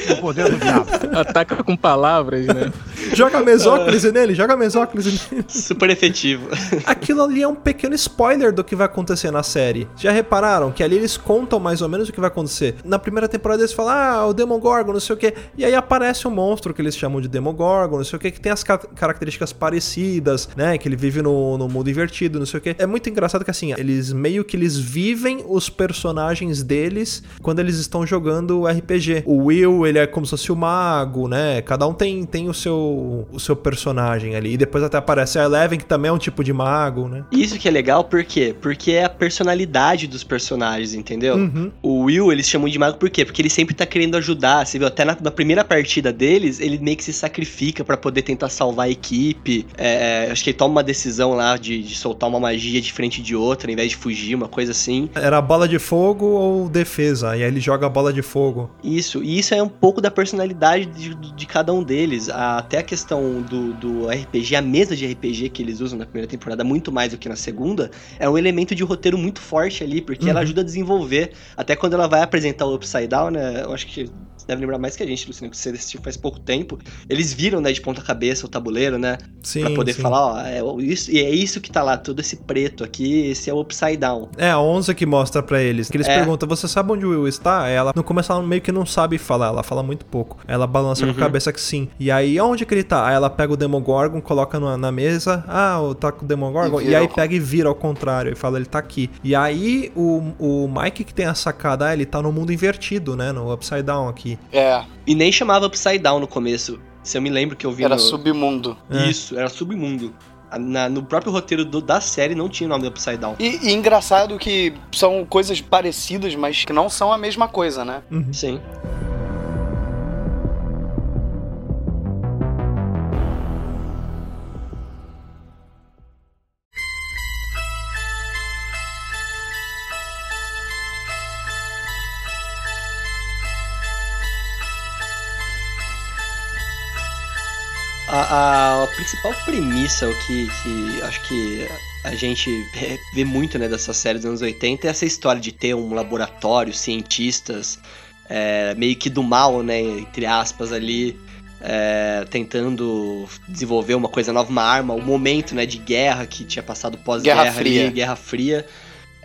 No poder do diabo. Ataca com palavras, né? joga Mesóclis nele, joga Mesóclis nele. Super efetivo. Aquilo ali é um pequeno spoiler do que vai acontecer na série. Já repararam que ali eles contam mais ou menos o que vai acontecer? Na primeira temporada eles falam, ah, o Demogorgon, não sei o que. E aí aparece um monstro que eles chamam de Demogorgon, não sei o que, que tem as ca- características parecidas, né? Que ele vive no, no mundo invertido, não sei o que. É muito engraçado que assim, eles meio que eles vivem os personagens deles quando eles estão jogando RPG. O Will, ele é como se fosse o mago, né? Cada um tem, tem o, seu, o seu personagem ali. E depois até aparece a Eleven, que também é um tipo de mago, né? Isso que é legal, por quê? Porque é a personalidade dos personagens, entendeu? Uhum. O Will, eles chamam de mago por quê? Porque ele sempre tá querendo ajudar. Você viu, até na, na primeira partida deles, ele meio que se sacrifica pra poder tentar salvar a equipe. É, acho que ele toma uma decisão lá de, de soltar uma magia de frente de outra, ao invés de fugir, uma coisa assim. Era bola de fogo ou defesa, e aí ele joga a bola de fogo. Isso, e isso é um pouco pouco da personalidade de, de cada um deles. A- até a questão do, do RPG, a mesa de RPG que eles usam na primeira temporada, muito mais do que na segunda, é um elemento de roteiro muito forte ali, porque ela Uhum. ajuda a desenvolver. Até quando ela vai apresentar o Upside Down, né? Eu acho que deve lembrar mais que a gente, Luciano, que você assistiu faz pouco tempo. Eles viram, né, de ponta cabeça o tabuleiro, né? Sim, pra poder sim. falar, ó, é, isso, e é isso que tá lá, todo esse preto aqui, esse é o Upside Down. É a Onza que mostra pra eles. Que eles É. perguntam, você sabe onde o Will está? Ela, no começo ela meio que não sabe falar, ela fala muito pouco. Ela balança com Uhum. a cabeça que sim. E aí, onde que ele tá? Aí ela pega o Demogorgon, coloca na, na mesa. Ah, tá com o Demogorgon. E E, aí ao pega e vira ao contrário. E fala, ele tá aqui. E aí, o, o Mike que tem a sacada, ah, ele tá no mundo invertido, né? No Upside Down aqui. É, E nem chamava Upside Down no começo. Se eu me lembro que eu vi era no... submundo. É. Isso, era submundo. Na- no próprio roteiro do- da série não tinha o nome do Upside Down. E, e engraçado que são coisas parecidas, mas que não são a mesma coisa, né? Uhum. Sim. A, a principal premissa, o que, que acho que a gente vê- muito né, dessas séries dos anos 80 é essa história de ter um laboratório, cientistas, é, meio que do mal, né, entre aspas, ali, é, tentando desenvolver uma coisa nova, uma arma, o momento né, de guerra que tinha passado pós-guerra Guerra Fria. ali, Guerra Fria.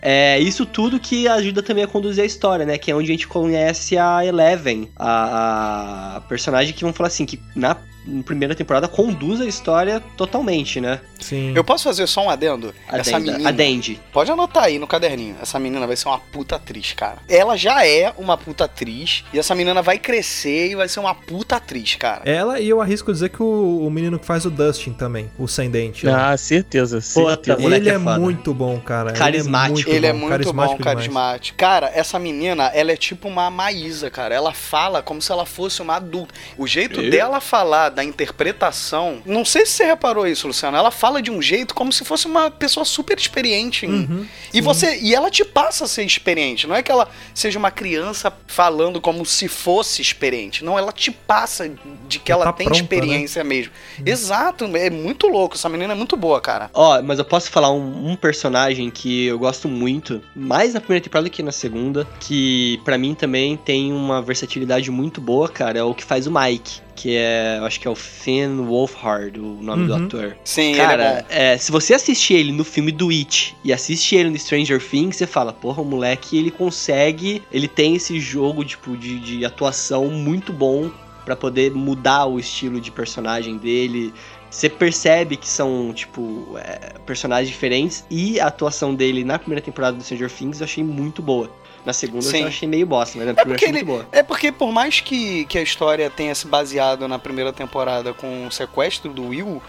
É isso tudo que ajuda também a conduzir a história, né? Que é onde a gente conhece a Eleven, a, a personagem que vamos falar assim, que na primeira temporada conduz a história totalmente, né? Sim. Eu posso fazer só um adendo? A Essa menina. a Dendi. Pode anotar aí no caderninho. Essa menina vai ser uma puta atriz, cara. Ela já é uma puta atriz. E essa menina vai crescer e vai ser uma puta atriz, cara. Ela e eu arrisco dizer que o, o menino que faz o Dustin também, o Sem Dente. né? Ah, certeza, Puta, certeza. moleque ele é é, muito bom, cara. Carismático. Ele é muito carismático bom, demais. carismático. Cara, essa menina, ela é tipo uma Maísa, cara. Ela fala como se ela fosse uma adulta. O jeito Eu? dela falar, da interpretação. Não sei se você reparou isso, Luciano. Ela fala de um jeito como se fosse uma pessoa super experiente. Uhum, E você e ela te passa a ser experiente. Não é que ela seja uma criança falando como se fosse experiente. Não, ela te passa de que Ela ela tá tem pronta, experiência mesmo. Exato, é muito louco. Essa menina é muito boa, cara. Ó, mas eu posso falar um, um personagem que eu gosto muito, mais na primeira temporada do que na segunda, que pra mim também tem uma versatilidade muito boa, cara, é o que faz o Mike, que é, eu acho que é o Finn Wolfhard, o nome do Uhum. ator. Sim, ele é Cara, bom. é, se você assistir ele no filme do It e assistir ele no Stranger Things, você fala, porra, o moleque ele consegue, ele tem esse jogo tipo, de, de atuação muito bom pra poder mudar o estilo de personagem dele. Você percebe que são, tipo, é, personagens diferentes e a atuação dele na primeira temporada do Stranger Things eu achei muito boa. Na segunda Sim. eu achei meio bosta, mas na primeira eu porque achei ele- muito boa. É porque por mais que, que a história tenha se baseado na primeira temporada com o sequestro do Will,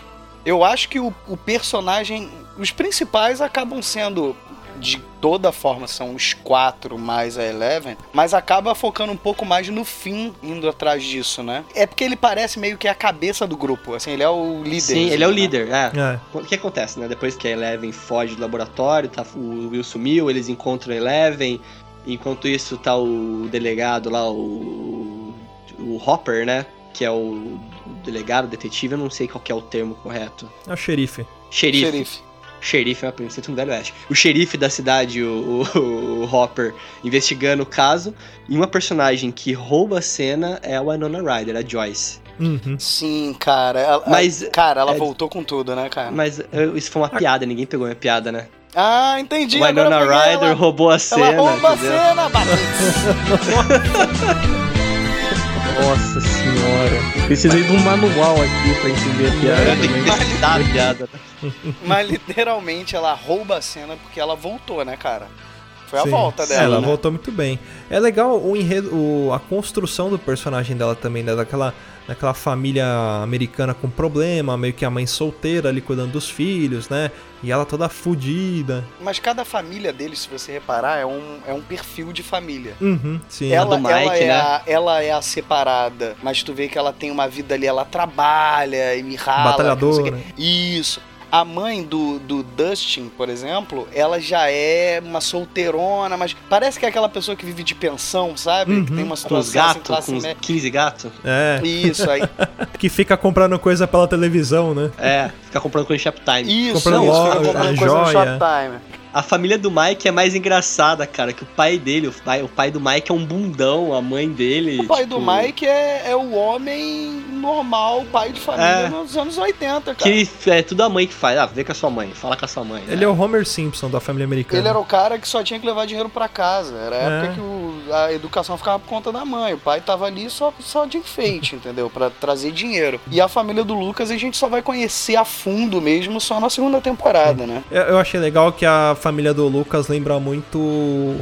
eu acho que o, o personagem. Os principais acabam sendo. De toda forma, são os quatro mais a Eleven, mas acaba focando um pouco mais no fim, indo atrás disso, né? É porque ele parece meio que a cabeça do grupo, assim, ele é o líder. Sim, ele é o né? líder, é. É. O que acontece, né? Depois que a Eleven foge do laboratório, tá, o Will sumiu, eles encontram a Eleven. Enquanto isso, tá o delegado lá, o. O Hopper, né? Que é o, o delegado, detetive, eu não sei qual que é o termo correto. É o xerife. Xerife. Xerife. Xerife é uma princesa do Velho Oeste. O xerife da cidade, o, o- o Hopper, investigando o caso. E uma personagem que rouba a cena é a Winona Ryder, a Joyce. Uhum. Sim, cara. Ela, Mas, Cara, ela é- voltou com tudo, né, cara? Mas eu- isso foi uma piada, ninguém pegou minha piada, né? Ah, entendi. Winona Ryder ela. roubou a cena. Ela rouba a cena, Batista. Nossa senhora. Precisei de um manual aqui pra entender a piada tenho que pesquisar a piada. Mas literalmente ela rouba a cena porque ela voltou, né, cara? Foi a Sim. volta É, dela. ela né? voltou muito bem. É legal o enredo, o- a construção do personagem dela também, né? Daquela, daquela família americana com problema, meio que a mãe solteira ali cuidando dos filhos, né? E ela toda fudida. Mas cada família deles, se você reparar, é um, é um perfil de família. Uhum, sim. Ela, do Mike, ela, é né? a, ela é a separada, mas tu vê que ela tem uma vida ali, ela trabalha e me rala. que não sei o Batalhadora. quê. Isso. A mãe do, do Dustin, por exemplo, ela já é uma solteirona, mas parece que é aquela pessoa que vive de pensão, sabe? Uhum. Que tem uma Com os situação assim, gatos, classe com os média. 15 gatos. É, Isso, aí. que fica comprando coisa pela televisão, né? É, ficar comprando coisa em Shoptime. Isso, Comprando isso, loja, fica comprando coisa joia. no Shoptime. A família do Mike é mais engraçada, cara, que o pai dele, o pai, o pai do Mike é um bundão, a mãe dele. O pai do tipo, Mike é, é o homem normal, pai de família É. nos anos 80, cara. Que é tudo a mãe que faz. Ah, vê com a sua mãe, fala com a sua mãe. né? Ele é o Homer Simpson da família americana. Ele era o cara que só tinha que levar dinheiro pra casa. Era a É. época que o- a educação ficava por conta da mãe. O pai tava ali só, só de enfeite, entendeu? Pra trazer dinheiro. E a família do Lucas a gente só vai conhecer a fundo mesmo só na segunda temporada, né? Eu, eu achei legal que a família do Lucas lembra muito o-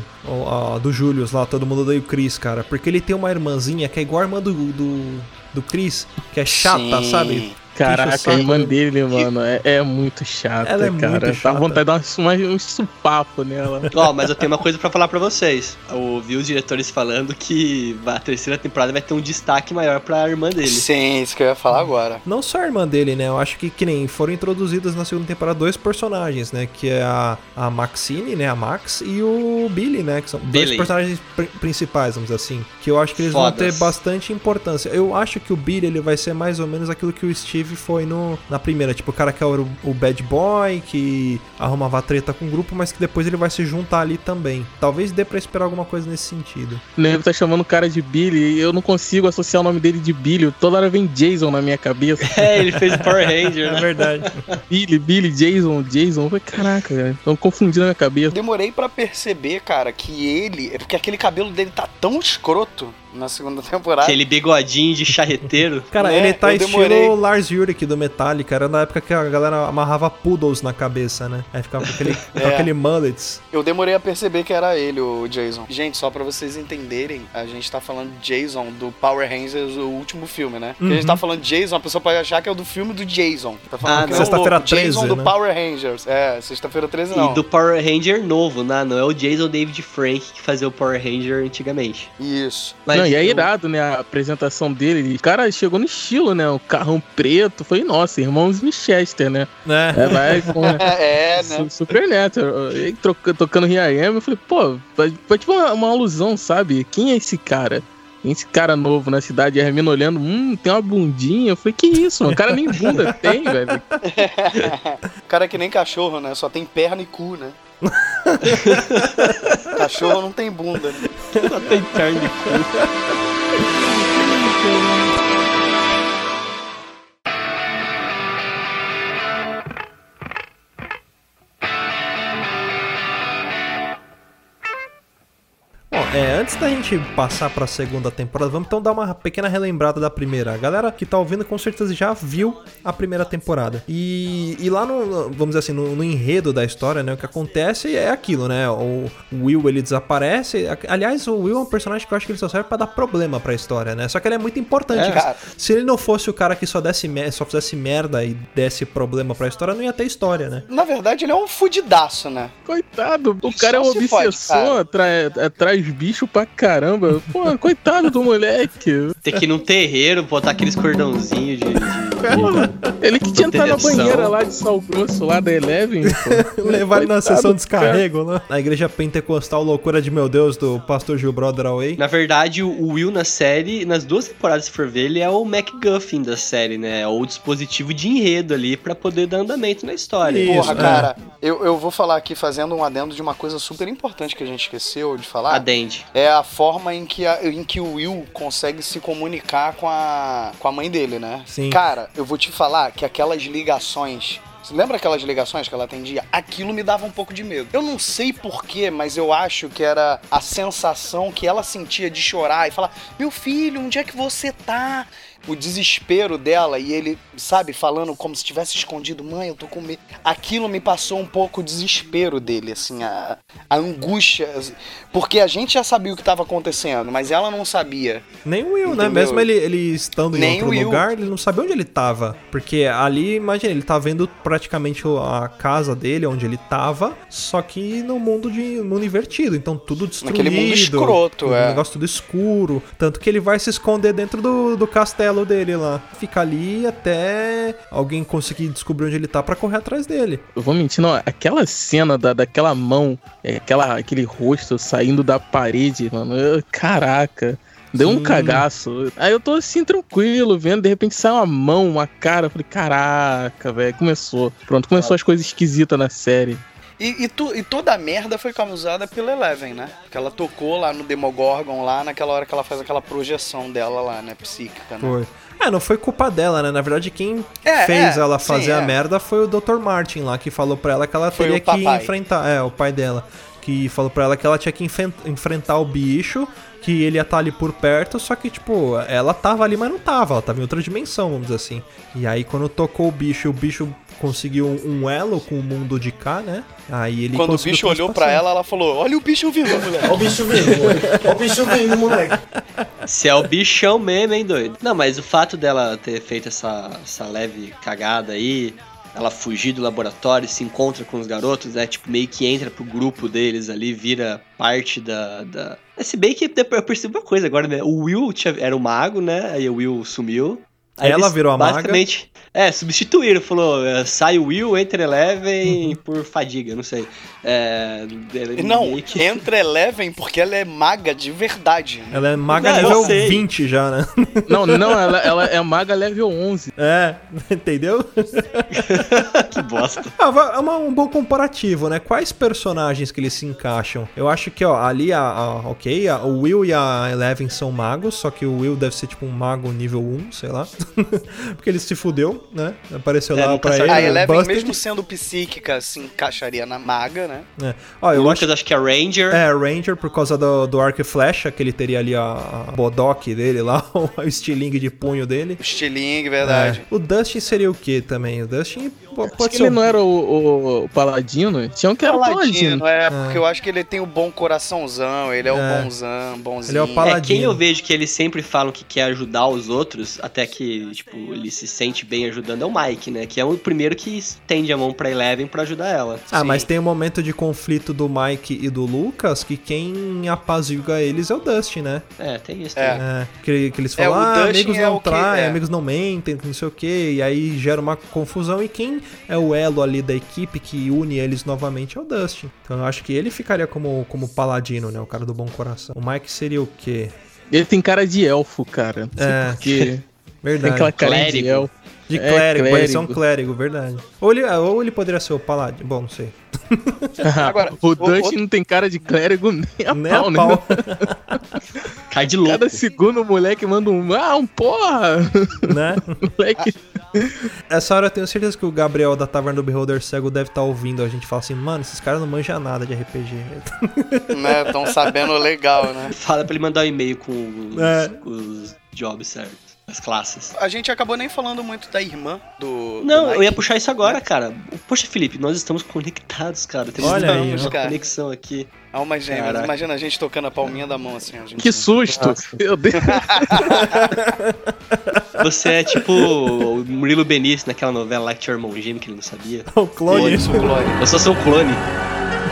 a do Julius lá, todo mundo odeia o Chris, cara. Porque ele tem uma irmãzinha que é igual a irmã do, do, do Chris, que é chata, Sim. sabe? Caraca, a irmã dele, mano, é, é muito chata, Ela é muito cara. Dá chata. vontade de dar uma, um supapo nela. Ó, mas eu tenho uma coisa pra falar pra vocês. Eu ouvi os diretores falando que a terceira temporada vai ter um destaque maior pra irmã dele. Sim, isso que eu ia falar agora. Não só a irmã dele, né? Eu acho que, que nem foram introduzidos na segunda temporada dois personagens, né? Que é a, a Maxine, né? A Max e o Billy, né? Que são dois Billy. personagens pri- principais, vamos dizer assim. Que eu acho que eles vão ter bastante importância. Eu acho que o Billy, ele vai ser mais ou menos aquilo que o Steve foi no, na primeira. Tipo, o cara que é o, o bad boy, que arrumava treta com o grupo, mas que depois ele vai se juntar ali também. Talvez dê pra esperar alguma coisa nesse sentido. O nego tá chamando o cara de Billy e eu não consigo associar o nome dele de Billy. Toda hora vem Jason na minha cabeça. É, ele fez o Power Ranger, É né? verdade. Billy, Billy, Jason, Jason. Falei, caraca, cara. Tô confundindo a minha cabeça. Demorei pra perceber, cara, que ele. É porque aquele cabelo dele tá tão escroto na segunda temporada. Aquele bigodinho de charreteiro. Cara, Né? ele tá Eu estilo demorei. Lars Ulrich do Metallica. Era na época que a galera amarrava poodles na cabeça, né? Aí ficava com aquele, com É. aquele mullets. Eu demorei a perceber que era ele, o Jason. Gente, só pra vocês entenderem, a gente tá falando de Jason do Power Rangers, o último filme, né? Porque a gente Uhum. tá falando de Jason, a pessoa pode achar que é o do filme do Jason. Tá falando Ah, que não. é Sexta-feira Jason 13, do né? Power Rangers. É, sexta-feira 13 não. E do Power Ranger novo, né? Não é o Jason David Frank que fazia o Power Ranger antigamente. Isso. Mas não, e é eu- irado, né? A apresentação dele. O cara chegou no estilo, né? O carrão preto. Foi, nossa, irmãos Winchester, né? Né? É, vai com. É, né? Su- Super neto. Ele troca- tocando R.I.M. Eu falei, pô, foi, foi tipo uma, uma alusão, sabe? Quem é esse cara? Esse cara novo na cidade, a Hermina olhando, hum, tem uma bundinha. Eu falei, que isso, mano? O cara nem bunda tem, velho. O cara é que nem cachorro, né? Só tem perna e cu, né? cachorro não tem bunda, né? Só tem carne de cu. é, antes da gente passar pra segunda temporada, vamos então dar uma pequena relembrada da primeira. A galera que tá ouvindo com certeza já viu a primeira temporada. E, e lá no, vamos dizer assim, no, no enredo da história, né, o que acontece é aquilo, né? O Will ele desaparece. Aliás, o Will é um personagem que eu acho que ele só serve pra dar problema pra história, né? Só que ele é muito importante. É, cara. Se ele não fosse o cara que só desse só fizesse merda e desse problema pra história, não ia ter história, né? Na verdade, ele é um fudidaço, né? Coitado, o cara é um fode, obsessor, atrai, atrai bicho pra caramba. Pô, coitado do moleque. Tem que ir num terreiro, botar aqueles cordãozinhos de. de- Ele que tinha entrado na banheira lá de sal grosso, lá da Eleven. ele na sessão de descarrego, né? Na igreja pentecostal Loucura de Meu Deus, do pastor Gil Brother Away. Na verdade, o Will na série, nas duas temporadas, se for ver, ele é o MacGuffin da série, né? É o dispositivo de enredo ali pra poder dar andamento na história. Isso, Porra, é. cara, eu, eu vou falar aqui fazendo um adendo de uma coisa super importante que a gente esqueceu de falar. Adende. É a forma em que, a- em que o Will consegue se comunicar com a, com a mãe dele, né? Sim. Cara, eu vou te falar que aquelas ligações. Você lembra aquelas ligações que ela atendia? Aquilo me dava um pouco de medo. Eu não sei porquê, mas eu acho que era a sensação que ela sentia de chorar e falar: Meu filho, onde é que você tá? O desespero dela e ele, sabe, falando como se tivesse escondido, mãe, eu tô com medo. Aquilo me passou um pouco o desespero dele, assim, a, a angústia. Porque a gente já sabia o que estava acontecendo, mas ela não sabia. Nem o Will, né? Entendeu? Mesmo ele, ele estando em Nem outro lugar, ele não sabia onde ele tava. Porque ali, imagina, ele tá vendo praticamente a casa dele, onde ele tava, só que no mundo de mundo invertido. Então tudo destruído. Naquele mundo escroto, o é. negócio tudo escuro. Tanto que ele vai se esconder dentro do, do castelo elo dele lá. Fica ali até alguém conseguir descobrir onde ele tá pra correr atrás dele. Eu vou mentir, não. Aquela cena da, daquela mão, é, aquela, aquele rosto saindo da parede, mano. eu- caraca. Deu um Sim. cagaço. Aí eu tô assim, tranquilo, vendo, de repente sai uma mão, uma cara. Eu falei, caraca, velho, começou. Pronto, começou as coisas esquisitas na série. E, e, tu- e toda a merda foi causada pela Eleven, né? Que ela tocou lá no Demogorgon, lá naquela hora que ela faz aquela projeção dela lá, né? Psíquica, né? Foi. É, não foi culpa dela, né? Na verdade, quem É, fez é, ela sim, fazer a é. merda foi o Dr. Martin lá, que falou pra ela que ela Foi teria que enfrentar. É, o pai dela. Que falou pra ela que ela tinha que enfrentar o bicho, que ele ia estar ali por perto, só que, tipo, ela tava ali, mas não tava. Ela tava em outra dimensão, vamos dizer assim. E aí, quando tocou o bicho, o bicho conseguiu um elo com o mundo de cá, né? Aí ele Quando o bicho olhou pra ela, ela falou: Olha o bicho vindo, moleque. Olha o bicho vindo, moleque. Olha o bicho vindo, moleque. Se é o bichão mesmo, hein, doido? Não, mas o fato dela ter feito essa, essa leve cagada aí, ela fugir do laboratório, se encontra com os garotos, né? Tipo, meio que entra pro grupo deles ali, vira parte da. da... É, Se bem que depois eu percebi uma coisa agora, né? O Will tinha- era o mago, né? Aí o Will sumiu. Aí Ela virou a maga. Basicamente, é, substituíram. Falou, é, sai o Will, entra Eleven por fadiga, não sei. É, Não, que- entra Eleven porque ela é maga de verdade. Né? Ela é maga Não, sei. 20 já, né? Não, não, ela, ela é maga level 11. É, entendeu? que bosta. Ah, é uma- um bom comparativo, né? Quais personagens que eles se encaixam? Eu acho que, ó, ali, a, a- ok, a- o Will e a Eleven são magos, só que o Will deve ser tipo um mago nível 1, sei lá. Porque ele se fudeu, né? Apareceu É, lá pra ele. A o Eleven, Buster. mesmo sendo psíquica, se encaixaria na maga, né? É. Ó, O eu Lucas acho acho que é Ranger. É, Ranger, por causa do, do arco e flecha, que ele teria ali a, a bodoque dele lá, o estilingue de punho dele. O Stiling, verdade. É. O Dustin seria o que também? O Dustin po- Acho pode que ele um- não era o, o- o paladino. Tinha um que era o paladino. Paladino, é, porque eu acho que ele tem o bom coraçãozão, ele é, É. o bonzão, bonzinho. Ele é o É, paladino. quem eu vejo que eles sempre falam que quer ajudar os outros, até que, tipo, ele se sente bem ajudando, é o Mike, né? Que é o primeiro que estende a mão pra Eleven pra ajudar ela. Ah, Sim. mas tem um momento de conflito do Mike e do Lucas que quem apazigua eles é o Dustin, né? É, tem isso. É. também. É, que, que eles É, falam, ah, Dustin amigos é não que- traem, é. amigos não mentem, não sei o que, e aí gera uma confusão. E quem é o elo ali da equipe que une eles novamente é o Dustin. Então eu acho que ele ficaria como, como paladino, né? O cara do bom coração. O Mike seria o quê? Ele tem cara de elfo, cara. Não sei É. Tem Verdade. aquela cara de Clérigo. É, clérigo, pode ser um clérigo. clérigo, verdade. Ou ele, ou ele poderia ser o paladino. Bom, não sei. Agora, o o- não tem cara de clérigo nem a Nem pau, a né? pau. Cai de louco. Cada segundo o moleque manda um. Ah, um porra! né? moleque. Essa hora eu tenho certeza que o Gabriel da Taverna do Beholder Cego deve estar ouvindo a gente falar assim, mano, esses caras não manjam nada de RPG. né, estão sabendo legal, né? Fala pra ele mandar um e-mail com os, É. os jobs certos, as classes. A gente acabou nem falando muito da irmã do. do Não, Mike. eu ia puxar isso agora, cara. Poxa, Felipe, nós estamos conectados, cara. Temos Olha aí, uma cara. conexão aqui. Almas gêmeas. Caraca. Imagina a gente tocando a palminha da mão assim, a gente. Que susto! Nossa. Meu Deus. Você é tipo o Murilo Benício naquela novela lá que tinha o irmão gêmeo que ele não sabia. o clone. Isso, Glória. Eu só sou um clone.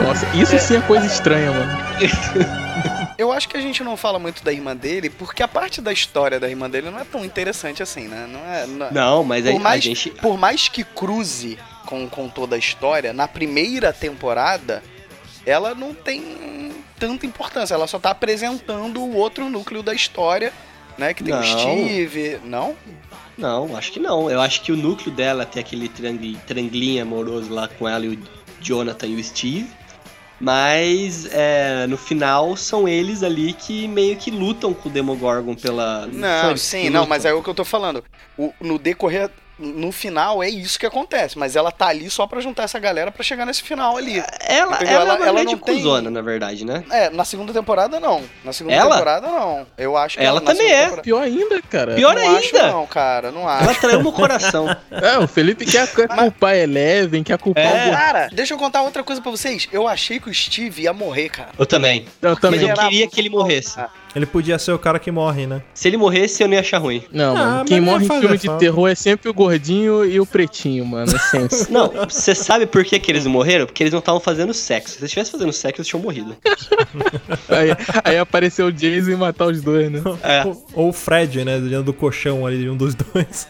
Nossa, isso sim é coisa estranha, mano. Eu acho que a gente não fala muito da irmã dele, porque a parte da história da irmã dele não é tão interessante assim, né? Não é. não é- Não, mas por, a mais, gente. por mais que cruze com, com toda a história, na primeira temporada, ela não tem tanta importância. Ela só tá apresentando o outro núcleo da história, né? Que tem o Não. Steve. Não? Não, acho que não. Eu acho que o núcleo dela tem aquele triangulinho amoroso lá com ela e o Jonathan e o Steve. Mas é, no final são eles ali que meio que lutam com o Demogorgon pela. Não, eles sim, não, mas é o que eu tô falando. O- no decorrer. No final é isso que acontece, mas ela tá ali só pra juntar essa galera pra chegar nesse final ali. Ela, Entendeu? ela, Ela- é uma ela grande não tem- cuzona, na verdade, né? É, na segunda temporada não. Na segunda Ela? temporada não. Eu acho que Ela também é. temporada- Pior ainda, cara. Pior não acho ainda! não, cara, não Ela acho. traiu meu coração. É, o Felipe quer, culpar Eleven, quer culpar É. o. Cara, deixa eu contar outra coisa pra vocês. Eu achei que o Steve ia morrer, cara. Eu também. Eu também. Mas eu queria que ele morresse. Ele podia ser o cara que morre, né? Se ele morresse, eu não ia achar ruim. Não, Ah, mano. Quem não morre em filme a de terror é sempre o gordinho e o pretinho, mano. É. Não, você sabe por que, que eles não morreram? Porque eles não estavam fazendo sexo. Se eles estivessem fazendo sexo, eles tinham morrido. Aí, aí apareceu o Jason e matar os dois, né? É. Ou- Ou o Fred, né? Dentro do colchão ali, um dos dois.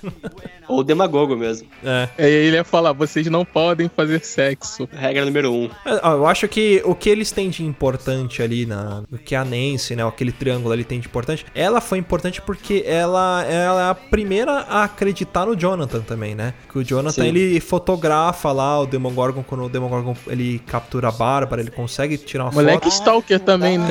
Ou o demagogo mesmo. É. Aí ele ia falar, vocês não podem fazer sexo. Regra número um. É, Eu acho que o que eles têm de importante ali na. O que a Nancy, né? Aquele triângulo ali tem de importante. Ela foi importante porque ela, ela é a primeira a acreditar no Jonathan também, né? Que o Jonathan Sim. ele fotografa lá o Demogorgon. Quando o Demogorgon ele captura a Bárbara, ele consegue tirar uma Moleque foto. Stalker também, né?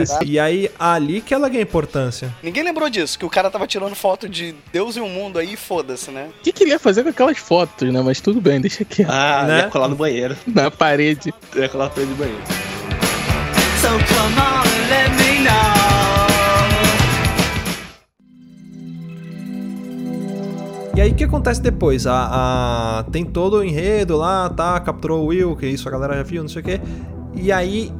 É, e aí ali que ela ganha importância. Ninguém lembrou disso, que o cara tava tirando foto de Deus e o mundo aí, foda-se, né? O que, que ele ia fazer com aquelas fotos, né? Mas tudo bem, deixa aqui. Ah, Né? ia colar no banheiro. Na parede. Ia colar no do banheiro. So come on let me. E aí o que acontece depois? A, a- tem todo o enredo lá, tá? Capturou o Will, que isso a galera já viu, não sei o quê. E aí,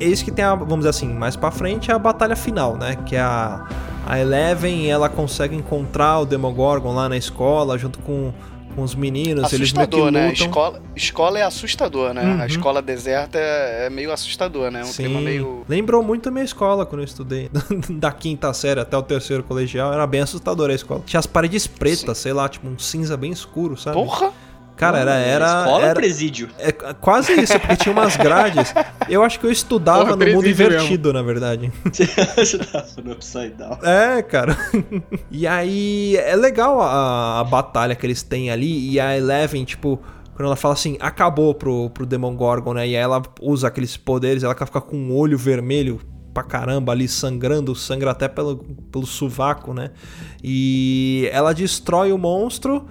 eis que tem a, vamos dizer assim, mais pra frente a batalha final, né? Que é a, a Eleven, ela consegue encontrar o Demogorgon lá na escola, junto com, com os meninos. Assustador, né? Escola, escola é assustador, né? Uhum. A escola deserta é, é meio assustador, né? Um clima meio. Lembrou muito a minha escola quando eu estudei. da quinta série até o terceiro colegial. Era bem assustadora a escola. Tinha as paredes pretas, sei lá, tipo um cinza bem escuro, sabe? Porra! Cara, era. era Escola ou era, presídio? É quase isso, porque tinha umas grades. Eu acho que eu estudava Porra, no mundo invertido, na verdade. Você tava no upside down. É, cara. E aí é legal a, a batalha que eles têm ali. E a Eleven, tipo, quando ela fala assim, acabou pro, pro Demogorgon, né? E aí ela usa aqueles poderes, ela fica com um olho vermelho pra caramba ali, sangrando, sangra até pelo, pelo sovaco, né? E ela destrói o monstro.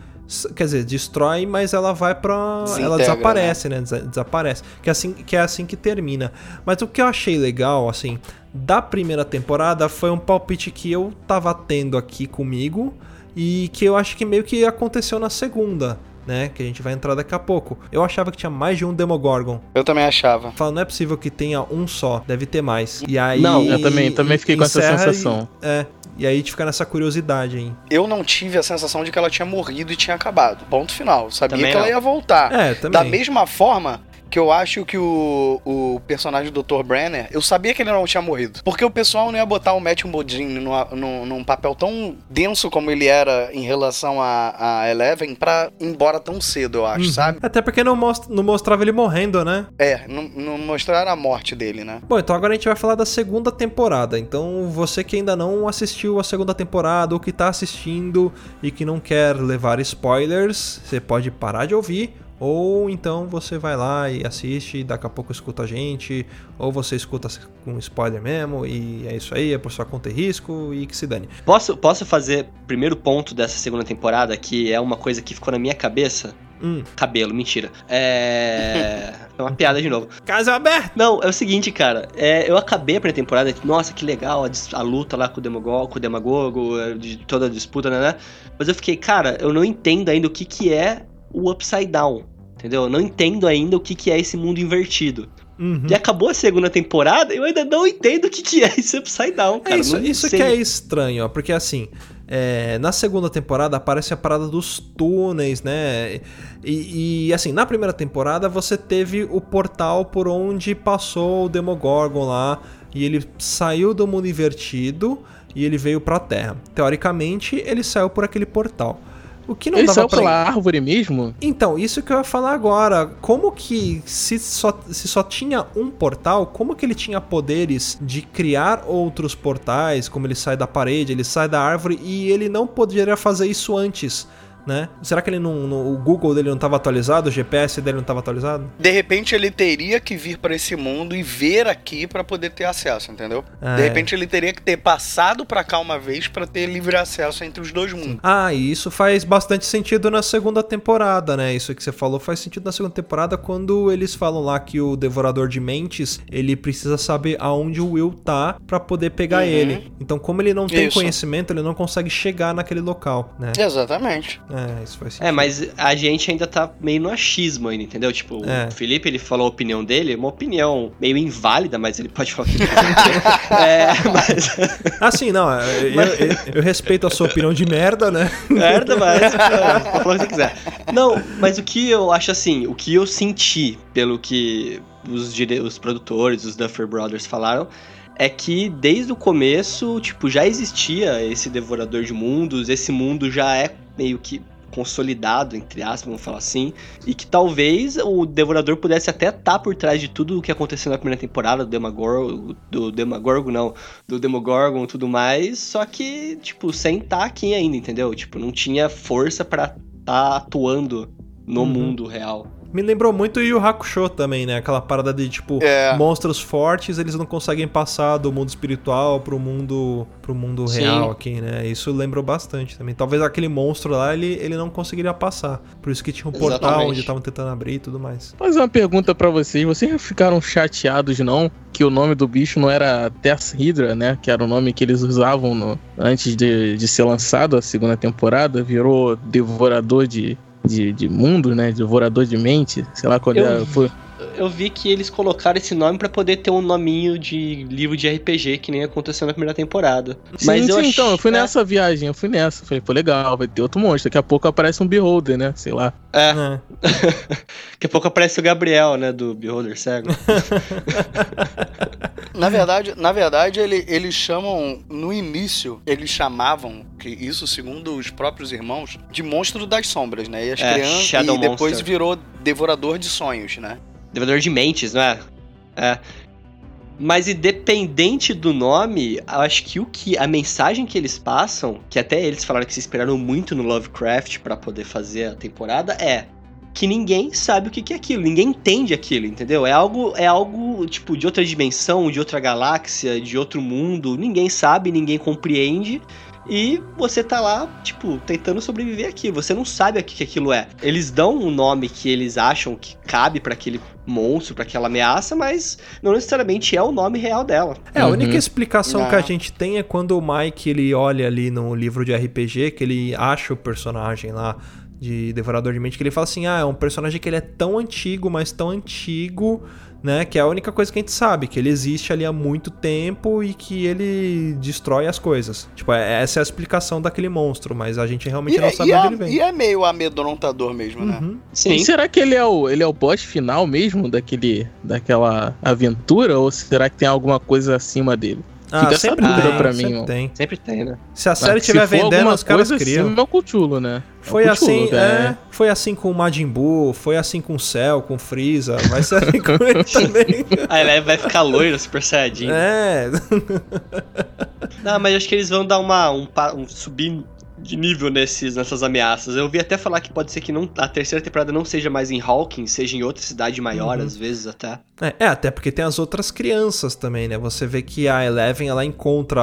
Quer dizer, destrói, mas ela vai pra. ela desaparece, né? Des- Desaparece. Que é, assim, que é assim que termina. Mas o que eu achei legal, assim, da primeira temporada foi um palpite que eu tava tendo aqui comigo e que eu acho que meio que aconteceu na segunda, né? Que a gente vai entrar daqui a pouco. Eu achava que tinha mais de um Demogorgon. Eu também achava. Fala, não é possível que tenha um só, deve ter mais. E aí. Não, eu também- também fiquei com essa encerra e- sensação. é. E aí a gente fica nessa curiosidade, hein? Eu não tive a sensação de que ela tinha morrido e tinha acabado. Ponto final. Sabia Também que ela ia voltar. É, também. Da mesma forma que eu acho que o, o personagem do Dr. Brenner, eu sabia que ele não tinha morrido. Porque o pessoal não ia botar o Matthew Modine numa- num, num papel tão denso como ele era em relação a, a Eleven pra ir embora tão cedo, eu acho, Uhum. sabe? Até porque não, mostra, não mostrava ele morrendo, né? É, não, não mostraram a morte dele, né? Bom, então agora a gente vai falar da segunda temporada. Então, você que ainda não assistiu a segunda temporada ou que tá assistindo e que não quer levar spoilers, você pode parar de ouvir. Ou então você vai lá e assiste, daqui a pouco escuta a gente, ou você escuta com spoiler mesmo, e é isso aí, é por sua conta e risco, e que se dane. Posso, posso fazer primeiro ponto dessa segunda temporada, que é uma coisa que ficou na minha cabeça? Hum, Cabelo, mentira. É. É uma piada de novo. casa aberta! Não, é o seguinte, cara. é, eu acabei a primeira temporada, nossa, que legal a, a luta lá com o, Demagogo, com o Demagogo, é, de toda a disputa, né, né? Mas eu fiquei, cara, eu não entendo ainda o que, que é o Upside Down. Entendeu? Eu não entendo ainda o que, que é esse mundo invertido. Uhum. E acabou a segunda temporada eu ainda não entendo o que, que é esse Upside Down, cara. É isso, isso que é estranho, ó, porque assim, é, na segunda temporada aparece a parada dos túneis, né? E, e, assim, na primeira temporada você teve o portal por onde passou o Demogorgon lá, e ele saiu do mundo invertido e ele veio pra Terra. Teoricamente, ele saiu por aquele portal. O que não Ele dava saiu pra pela árvore mesmo? então, isso que eu ia falar agora. Como que, se só, se só tinha um portal, como que ele tinha poderes de criar outros portais? Como ele sai da parede, ele sai da árvore e ele não poderia fazer isso antes, né? Será que ele não, não- o Google dele não estava atualizado, o GPS dele não estava atualizado? De repente ele teria que vir pra esse mundo e ver aqui pra poder ter acesso, entendeu? Ah, De é. repente ele teria que ter passado pra cá uma vez pra ter livre acesso entre os dois mundos. Ah, e isso faz bastante sentido na segunda temporada, né? Isso que você falou faz sentido na segunda temporada quando eles falam lá que o Devorador de Mentes, ele precisa saber aonde o Will tá pra poder pegar Uhum. ele. Então, como ele não tem Isso. conhecimento, ele não consegue chegar naquele local, né? Exatamente. É, isso faz sentido. É, mas a gente ainda tá meio no achismo ainda, entendeu? Tipo, É. o Felipe, ele falou a opinião dele, uma opinião meio inválida, mas ele pode falar o que. É, mas... Ah, sim, não, eu, eu- eu respeito a sua opinião de merda, né? Merda, mas... é, Pode falar o que você quiser. Não, mas o que eu acho assim, o que eu senti pelo que... os, dire... os produtores, os Duffer Brothers falaram, é que desde o começo, tipo, já existia esse devorador de mundos, esse mundo já é meio que consolidado, entre aspas, vamos falar assim, e que talvez o Devorador pudesse até estar tá por trás de tudo o que aconteceu na primeira temporada do Demogorgon, do Demogorgon não, do Demogorgon e tudo mais, só que, tipo, sem estar tá aqui ainda, entendeu? Tipo, não tinha força para estar tá atuando no Uhum. mundo real. Me lembrou muito o Yu Hakusho também, né? Aquela parada de, tipo, É. monstros fortes, eles não conseguem passar do mundo espiritual pro mundo pro mundo Sim. real aqui, né? Isso lembrou bastante também. Talvez aquele monstro lá, ele, ele não conseguiria passar. Por isso que tinha um portal Exatamente. onde estavam tentando abrir e tudo mais. Fazer uma pergunta pra vocês. Vocês já ficaram chateados, não? Que o nome do bicho não era Tess Hydra, né? Que era o nome que eles usavam no- antes de, de ser lançado a segunda temporada. Virou Devorador de, de, de Mundo, né? Devorador de Mente. Sei lá qual Eu. Foi, Eu vi que eles colocaram esse nome pra poder ter um nominho de livro de RPG, que nem aconteceu na primeira temporada. Sim, Mas eu sim, ach- então, eu fui é, nessa viagem, eu fui nessa. Falei, pô, legal, vai ter outro monstro. Daqui a pouco aparece um Beholder, né? Sei lá. É, É. daqui a pouco aparece o Gabriel, né, do Beholder Cego. Na verdade, na verdade ele- eles chamam, no início, eles chamavam, que isso segundo os próprios irmãos, de monstro das sombras, né? E as É, crianças. Shadow e depois Monster. virou devorador de sonhos, né? Devedor de mentes, não é? É. Mas independente do nome, acho que o que a mensagem que eles passam, que até eles falaram que se esperaram muito no Lovecraft pra poder fazer a temporada, é que ninguém sabe o que é aquilo, ninguém entende aquilo, entendeu? É algo é algo tipo de outra dimensão, de outra galáxia, de outro mundo, ninguém sabe, ninguém compreende. E você tá lá, tipo, tentando sobreviver aqui. Você não sabe o que aquilo é. Eles dão um nome que eles acham que cabe pra aquele monstro, pra aquela ameaça, mas não necessariamente é o nome real dela. É, a Uhum. única explicação Não. que a gente tem é quando o Mike ele olha ali no livro de RPG, que ele acha o personagem lá de Devorador de Mente, que ele fala assim: ah, é um personagem que ele é tão antigo, mas tão antigo, né? Que é a única coisa que a gente sabe, que ele existe ali há muito tempo e que ele destrói as coisas. Tipo, é- essa é a explicação daquele monstro, mas a gente realmente E, não é- sabe onde é, ele vem. e é meio amedrontador mesmo, né? Uhum. Sim. E será que ele é o, ele é o boss final mesmo daquele, daquela aventura? Ou será que tem alguma coisa acima dele? Fica essa sempre dúvida tem, pra mim, sempre ó. tem. Sempre tem, né? Se a série Ah, estiver vendendo, os caras criam. Assim, é o Cthulhu, né? É o Foi Cthulhu, assim, é. é, foi assim com o Majin Buu, foi assim com o Cell, com o Freeza, vai ser assim com ele também. Aí ele vai ficar loiro, super saiyajin. É, Não, mas acho que eles vão dar uma, um, um subir de nível nesses, nessas ameaças. Eu vi até falar que pode ser que não, a terceira temporada não seja mais em Hawkins, seja em outra cidade maior, Uhum. às vezes até. É, é, até porque tem as outras crianças também, né? Você vê que a Eleven, ela encontra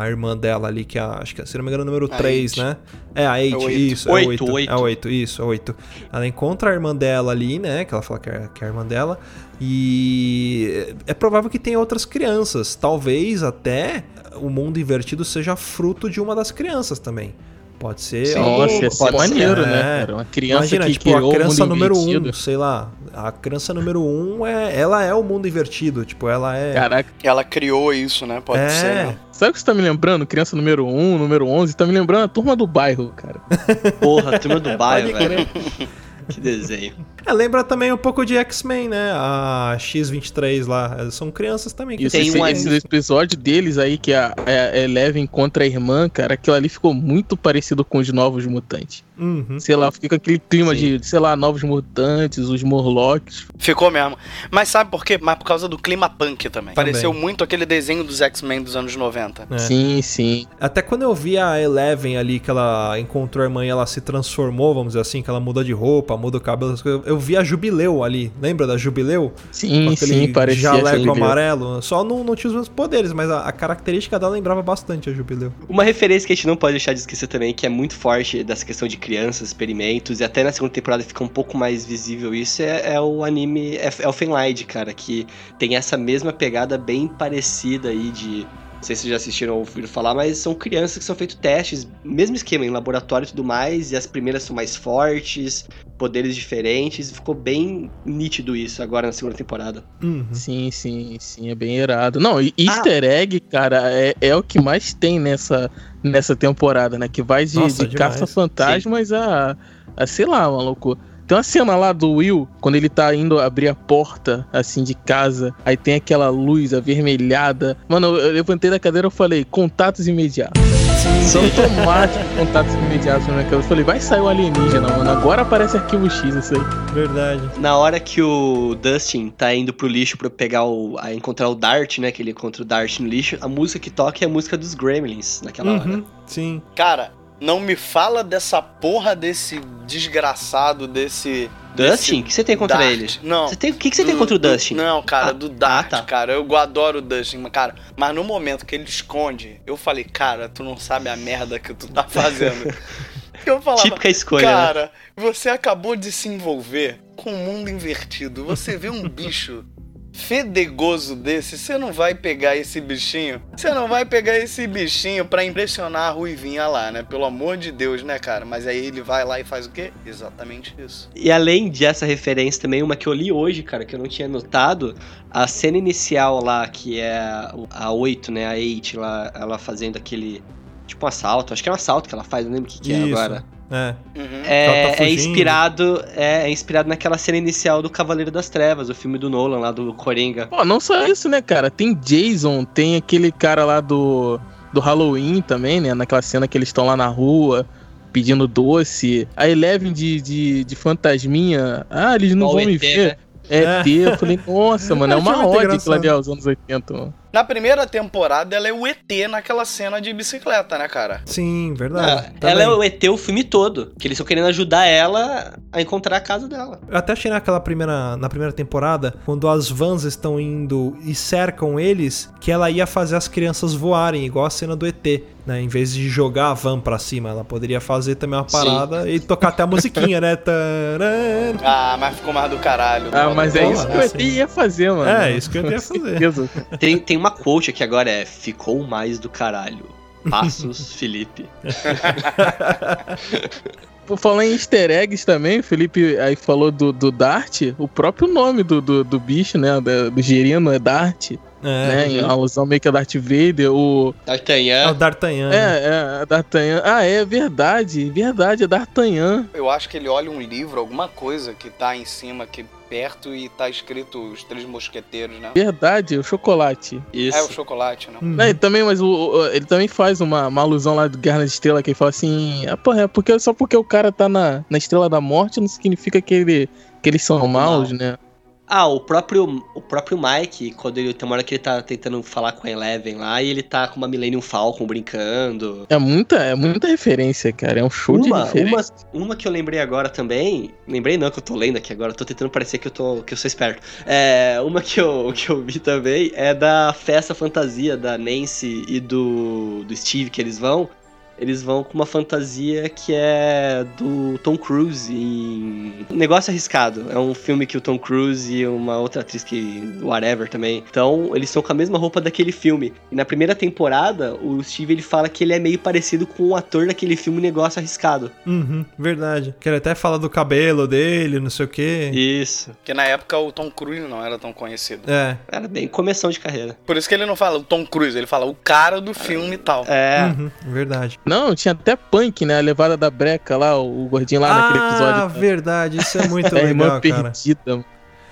a irmã dela ali, que é, a- acho que, se não me engano, é o número A 3, Eight. né? É, a 8, oito. isso. é Oito, oito, oito. É 8, isso, é 8. Ela encontra a irmã dela ali, né? Que ela fala que é, que é a irmã dela. E é provável que tenha outras crianças. Talvez até o mundo invertido seja fruto de uma das crianças também. Pode ser. Sim, algo- Nossa, pode ser. maneiro, É. né, cara? Uma criança Imagina, que tipo, criou a criança o mundo número 1, invertido. um, sei lá. A criança número 1, um é, ela é o mundo invertido. Tipo, ela é. Caraca, Ela criou isso, né? Pode é, ser, né? sabe o que você tá me lembrando? Criança número 1, número 11, tá me lembrando a turma do bairro, cara. Porra, turma do bairro, Pode velho. Que desenho. É, lembra também um pouco de X-Men, né? A X-23 lá. Elas São crianças também. Que Isso, Tem esse, um esse episódio deles aí, que a, a Eleven contra a irmã, cara, aquilo ali ficou muito parecido com os Novos Mutantes. Uhum. Sei lá, fica com aquele clima Sim. de, sei lá, Novos Mutantes, os Morlocks. Ficou mesmo. Mas sabe por quê? Mas por causa do clima punk também. Também. Pareceu muito aquele desenho dos X-Men dos anos 90. É. Sim, sim. Até quando eu vi a Eleven ali, que ela encontrou a irmã e ela se transformou, vamos dizer assim, que ela muda de roupa, muda o cabelo, essas coisas, eu vi a Jubileu ali. Lembra da Jubileu? Sim, Com aquele sim, parecia jaleco amarelo. Só não, não tinha os mesmos poderes, mas a, a característica dela lembrava bastante a Jubileu. Uma referência que a gente não pode deixar de esquecer também, que é muito forte dessa questão de crianças, experimentos, e até na segunda temporada fica um pouco mais visível isso, é, é o anime Elf- Elfenlied, cara, que tem essa mesma pegada bem parecida aí de... Não sei se vocês já assistiram ou ouviram falar, mas são crianças que são feitos testes, mesmo esquema, em laboratório e tudo mais, e as primeiras são mais fortes, poderes diferentes, ficou bem nítido isso agora na segunda temporada. Uhum. Sim, sim, sim, é bem irado. Não, e easter egg, cara, é, é o que mais tem nessa, nessa temporada, né? Que vai de, Nossa, de caça-fantasmas a, a, sei lá, maluco. Tem uma cena lá do Will, quando ele tá indo abrir a porta, assim, de casa, aí tem aquela luz avermelhada. Mano, eu levantei da cadeira e falei, contatos imediatos. São automáticos contatos imediatos na minha cabeça. Eu falei, vai sair o alienígena, mano. Agora aparece arquivo X isso aí. Verdade. Na hora que o Dustin tá indo pro lixo pra pegar o. a encontrar o Dart, né? Que ele encontra o Dart no lixo, a música que toca é a música dos Gremlins naquela hora. Uhum, sim. Cara, não me fala dessa porra desse desgraçado, desse. Dustin? O que você tem contra Dart. ele? Não. Você tem, o que, que você tem Do- contra o do- Dustin? Não, cara, Ah, do Dart, ah, tá. cara. Eu adoro o Dustin, mas, cara. Mas no momento que ele esconde, eu falei, cara, tu não sabe a merda que tu tá fazendo. eu falava, Típica escolha, né? cara, você acabou de se envolver com o mundo invertido. Você vê um bicho fedegoso desse, você não vai pegar esse bichinho. Você não vai pegar esse bichinho pra impressionar a Ruivinha lá, né? Pelo amor de Deus, né, cara? Mas aí ele vai lá e faz o quê? Exatamente isso. E além dessa referência também, uma que eu li hoje, cara, que eu não tinha notado, a cena inicial lá, que é a 8, né, a 8 lá, ela fazendo aquele, tipo um assalto, acho que é um assalto que ela faz, não lembro o que, que é Isso. agora. É. Uhum. É, Ela tá é inspirado é, é inspirado naquela cena inicial do Cavaleiro das Trevas, o filme do Nolan lá, do Coringa. Pô, não só isso, né, cara? Tem Jason, tem aquele cara lá do, do Halloween também, né? Naquela cena que eles estão lá na rua pedindo doce. A Eleven de, de, de fantasminha. Ah, eles não o vão me ET, ver. né? É ET. Eu falei, nossa, mano, é uma ode aquilo ali aos anos 80, mano. Na primeira temporada, ela é o ET naquela cena de bicicleta, né, cara? Sim, verdade. Ah, ela é o ET o filme todo, que eles estão querendo ajudar ela a encontrar a casa dela. Eu até achei naquela primeira, na primeira temporada, quando as vans estão indo e cercam eles, que ela ia fazer as crianças voarem, igual a cena do ET, né? Em vez de jogar a van pra cima, ela poderia fazer também uma Sim. parada e tocar até a musiquinha, né? Taran. Ah, mas ficou mais do caralho. Ah, mas é isso que o assim. ET ia fazer, mano. É, isso que eu ia fazer. Tem, tem uma quote aqui agora, é Ficou mais do caralho. Passos, Felipe. Por falar em easter eggs também, o Felipe aí falou do, do Dart, o próprio nome do, do, do bicho, né? Do, do gerino é Dart, né? É, Em alusão meio que a Darth Vader, o... é o D'Artagnan. D'Artagnan. né? É, é, a D'Artagnan. Ah, é verdade, verdade, é D'Artagnan. Eu acho que ele olha um livro, alguma coisa que tá em cima, aqui perto, e tá escrito Os Três Mosqueteiros, né? Verdade, o chocolate. Isso. É o chocolate, né? Uhum. Não, e também, mas o, o- ele também faz uma, uma alusão lá do Guerra nas Estrelas, que ele fala assim, ah, porra, é porque, só porque o cara tá na, na Estrela da Morte não significa que, ele, que eles são maus, né? Ah, o próprio, o próprio Mike, quando ele tem uma hora que ele tá tentando falar com a Eleven lá, e ele tá com uma Millennium Falcon brincando. É muita, é muita referência, cara, é um show de Uma, referência. uma, uma que eu lembrei agora também. Lembrei não, que eu tô lendo aqui agora, tô tentando parecer que eu, tô, que eu sou esperto. É, uma que eu, que eu vi também é da festa fantasia da Nancy e do, do Steve que eles vão. Eles vão com uma fantasia que é do Tom Cruise em Negócio Arriscado. É um filme que o Tom Cruise e uma outra atriz que. Whatever também. Então, eles estão com a mesma roupa daquele filme. E na primeira temporada, o Steve ele fala que ele é meio parecido com o ator daquele filme Negócio Arriscado. Uhum, verdade. Que ele até fala do cabelo dele, não sei o quê. Isso. Porque na época o Tom Cruise não era tão conhecido. É. Era bem começão de carreira. Por isso que ele não fala o Tom Cruise, ele fala o cara do filme e tal. É. Uhum, verdade. Não, tinha até punk, né? A levada da breca lá, o gordinho lá naquele ah, episódio. verdade. Isso é muito É a irmã legal, cara. perdida.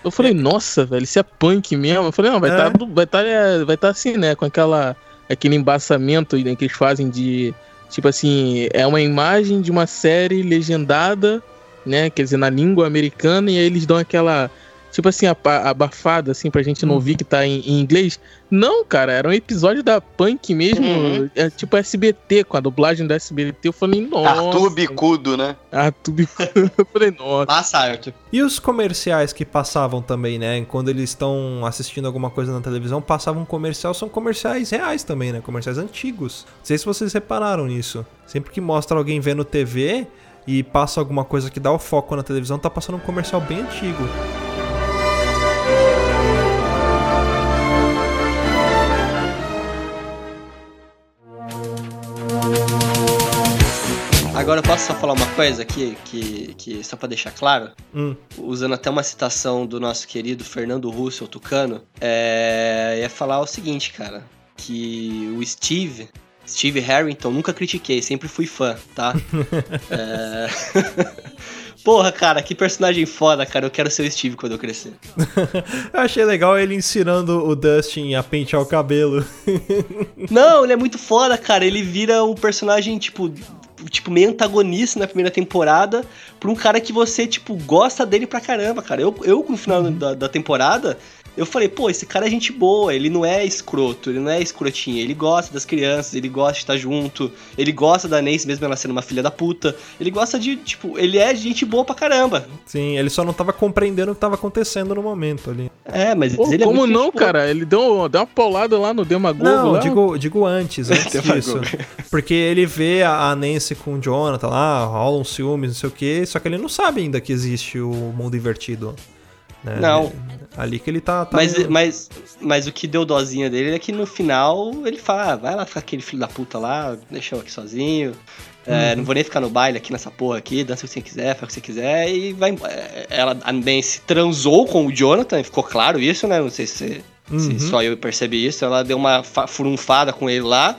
Eu falei, nossa, velho, isso é punk mesmo. Eu falei, não, vai É. estar vai tá, é, vai tá assim, né? Com aquela aquele embaçamento né, que eles fazem de. Tipo assim, é uma imagem de uma série legendada, né? Quer dizer, na língua americana, e aí eles dão aquela. Tipo assim, abafada, assim, pra gente não Uhum. ouvir que tá em, em inglês. Não, cara, era um episódio da Punk mesmo. Uhum. É tipo SBT, com a dublagem da SBT. Eu falei, nossa. Arthur Bicudo, né? Arthur Bicudo. Eu falei, nossa. Passa, Arthur. E os comerciais que passavam também, né? Quando eles estão assistindo alguma coisa na televisão, passavam um comercial, são comerciais reais também, né? Comerciais antigos. Não sei se vocês repararam nisso. Sempre que mostra alguém vendo TV e passa alguma coisa que dá o foco na televisão, tá passando um comercial bem antigo. Agora eu posso só falar uma coisa aqui, que, que só pra deixar claro, Hum. usando até uma citação do nosso querido Fernando Russo, Tucano, é, ia falar o seguinte, cara, que o Steve, Steve Harrington, nunca critiquei, sempre fui fã, tá? É, Porra, cara, que personagem foda, cara. Eu quero ser o Steve quando eu crescer. Eu achei legal ele ensinando o Dustin a pentear o cabelo. Não, ele é muito foda, cara. Ele vira um personagem, tipo, tipo, meio antagonista na primeira temporada pra um cara que você, tipo, gosta dele pra caramba, cara. Eu, eu no final da, da temporada, eu falei, pô, esse cara é gente boa, ele não é escroto, ele não é escrotinho, ele gosta das crianças, ele gosta de estar junto, ele gosta da Nancy, mesmo ela sendo uma filha da puta, ele gosta de, tipo, ele é gente boa pra caramba. Sim, ele só não tava compreendendo o que tava acontecendo no momento ali. É, mas Pô, ele é como não, cara? Ele deu, deu uma paulada lá no Demagogo Não, lá. digo, digo antes, antes disso. Porque ele vê a Nancy com o Jonathan lá, rolam ciúmes, não sei o que, só que ele não sabe ainda que existe o mundo invertido. né? Não. Ali que ele tá. tá Mas, meio- mas, mas o que deu dozinha dele é que no final ele fala: ah, vai lá ficar aquele filho da puta lá, deixa eu aqui sozinho. é, Não vou nem ficar no baile aqui nessa porra aqui, dança o que você quiser, faz o que você quiser. E vai. é, Ela, a Nancy transou com o Jonathan, ficou claro isso, né? Não sei se, você- se Uhum. só eu percebi isso. Ela deu uma fa- furunfada com ele lá,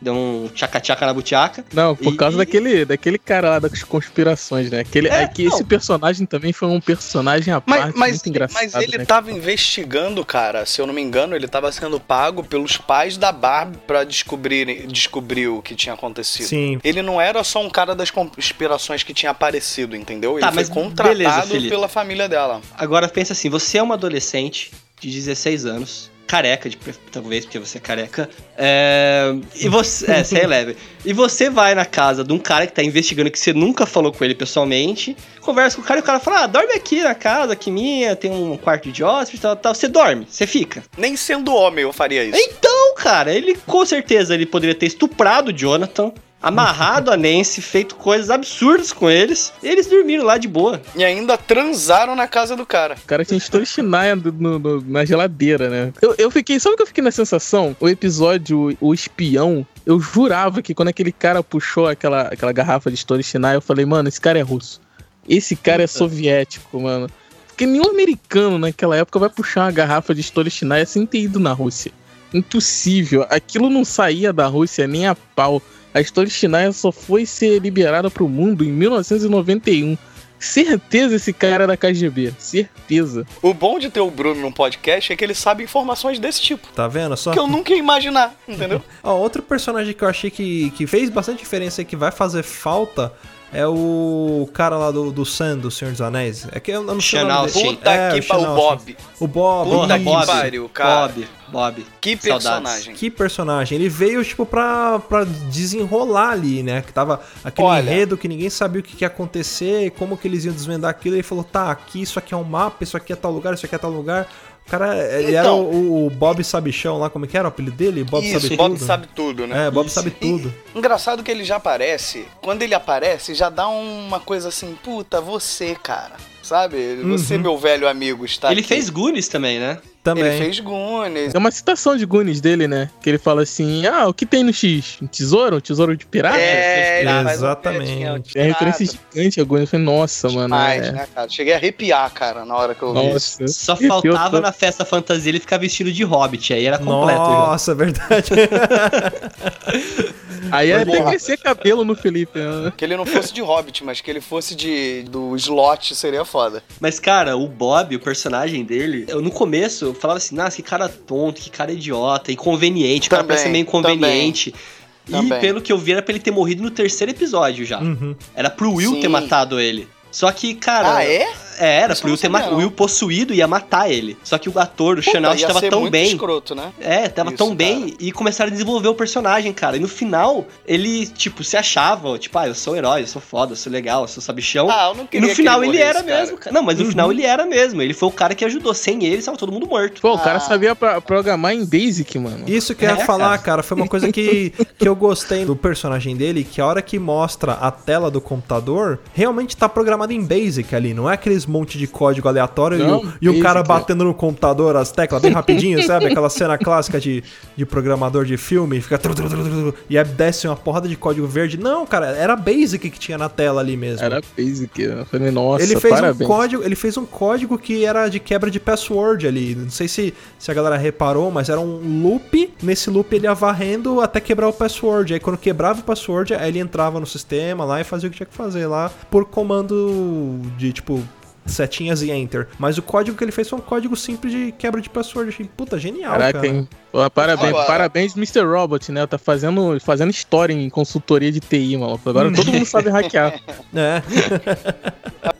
deu um tchaca-tchaca na butiaca. Não, por E- causa daquele, daquele cara lá das conspirações, né? Aquele, É, é, que não. esse personagem também foi um personagem à Mas, parte mas, muito engraçado. mas ele né? tava investigando, cara. Se eu não me engano, ele tava sendo pago pelos pais da Barbie pra descobrir, descobrir o que tinha acontecido. Sim. Ele não era só um cara das conspirações que tinha aparecido, entendeu? Ele Tá, foi mas contratado beleza, pela família dela. Agora pensa assim, você é uma adolescente de 16 anos, careca, de, talvez porque você é careca, é, e você, é, você é leve. E você vai na casa de um cara que tá investigando que você nunca falou com ele pessoalmente, conversa com o cara e o cara fala, ah, dorme aqui na casa, aqui minha, tem um quarto de hóspede, tal, tal. Você dorme, você fica. Nem sendo homem eu faria isso. Então, cara, ele com certeza ele poderia ter estuprado o Jonathan, amarrado a Nancy, feito coisas absurdas com eles, e eles dormiram lá de boa. E ainda transaram na casa do cara. O cara tinha no- na geladeira, né? Eu, eu fiquei. Sabe o que eu fiquei na sensação? O episódio O Espião. Eu jurava que quando aquele cara puxou aquela, aquela garrafa de Stolichnaya, eu falei, mano, esse cara é russo. Esse cara é soviético, mano. Porque nenhum americano naquela época vai puxar uma garrafa de Stolichnaya sem ter ido na Rússia. Impossível. Aquilo não saía da Rússia nem a pau. A Stolichnaya só foi ser liberada pro mundo em 1991. Certeza esse cara era KGB. Certeza. O bom de ter o Bruno no podcast é que ele sabe informações desse tipo. Tá vendo? Só Que eu nunca ia imaginar, entendeu? Ó, outro personagem que eu achei que, que fez bastante diferença e que vai fazer falta é o cara lá do, do Sam, do Senhor dos Anéis. É que eu não sei o Austin. dele. Puta É, que pariu, o. Bob. O Bob. Puta isso. que pariu, cara. Bob, Bob. Que Saudades. personagem. Que personagem. Ele veio, tipo, pra, pra desenrolar ali, né? Que tava aquele Olha. enredo que ninguém sabia o que, que ia acontecer, como que eles iam desvendar aquilo. Ele falou, tá, aqui isso aqui é um mapa, isso aqui é tal lugar, isso aqui é tal lugar. O cara, ele era Então. o, o Bob Sabichão lá, como que era o apelido dele? Bob Isso, Sabe Bob Tudo? sabe tudo, né? É, Bob Isso. sabe tudo. Engraçado que ele já aparece. Quando ele aparece, já dá uma coisa assim, puta, você, cara. Sabe? Você, Uhum. meu velho amigo, está ele aqui. fez Goonies também, né? Também. Ele fez Goonies. É uma citação de Goonies dele, né? Que ele fala assim: Ah, o que tem no X? Um tesouro? Um tesouro de pirata? É, um Exatamente. piadinha É referência gigante a Goonies. Eu falei, nossa, mano. demais, é... né, cara? Cheguei a arrepiar, cara, na hora que eu vi isso. Nossa. Só Arrepiou faltava todo. na festa fantasia ele ficar vestido de hobbit, aí era completo. já. Nossa, é verdade. Aí é até crescer cabelo no Felipe. né? Que ele não fosse de Hobbit, mas que ele fosse de do slot seria foda. Mas, cara, o Bob, o personagem dele, eu no começo eu falava assim, nossa, que cara tonto, que cara idiota, inconveniente, o cara Também, parece meio inconveniente. E Também. pelo que eu vi, era pra ele ter morrido no terceiro episódio já. Uhum. Era pro Will Sim. ter matado ele. Só que, cara. ah, é? É, era Isso pro Will ter ma- o. Will possuído ia matar ele. Só que o ator, o Puta, Sean Austin, ia tava ser tão muito bem. escroto, né? É, tava Isso, tão cara. bem e começaram a desenvolver o personagem, cara. E no final, ele, tipo, se achava, tipo, ah, eu sou um herói, eu sou foda, eu sou legal, eu sou sabichão. Ah, eu não e queria no final que ele, ele era morresse, cara. mesmo, cara. Não, mas no Uhum. final ele era mesmo. Ele foi o cara que ajudou. Sem ele, estava todo mundo morto. Pô, o cara Ah. sabia pra- programar em Basic, mano. Isso que eu ia É, falar, cara. cara. foi uma coisa que, que eu gostei do personagem dele, que a hora que mostra a tela do computador, realmente tá programado em Basic ali, não é aqueles monte de código aleatório e Não, o- e, um cara é. batendo no computador as teclas bem rapidinho, sabe? Aquela cena clássica de, de programador de filme, fica. tru, tru, tru, tru, tru, e aí desce uma porrada de código verde. Não, cara, era Basic que tinha na tela ali mesmo. Era basic. Eu falei, nossa, ele fez parabéns. um código, ele fez um código que era de quebra de password ali. Não sei se, se a galera reparou, mas era um loop. Nesse loop ele ia varrendo até quebrar o password. Aí quando quebrava o password, aí ele entrava no sistema lá e fazia o que tinha que fazer lá por comando de tipo setinhas e enter. Mas o código que ele fez foi um código simples de quebra de password. Achei, puta, genial, Caraca, cara. hein? Pô, parabéns, Agora- parabéns, Mr. Robot, né? Tá fazendo, fazendo história em consultoria de TI, maluco. Agora todo mundo sabe hackear. É.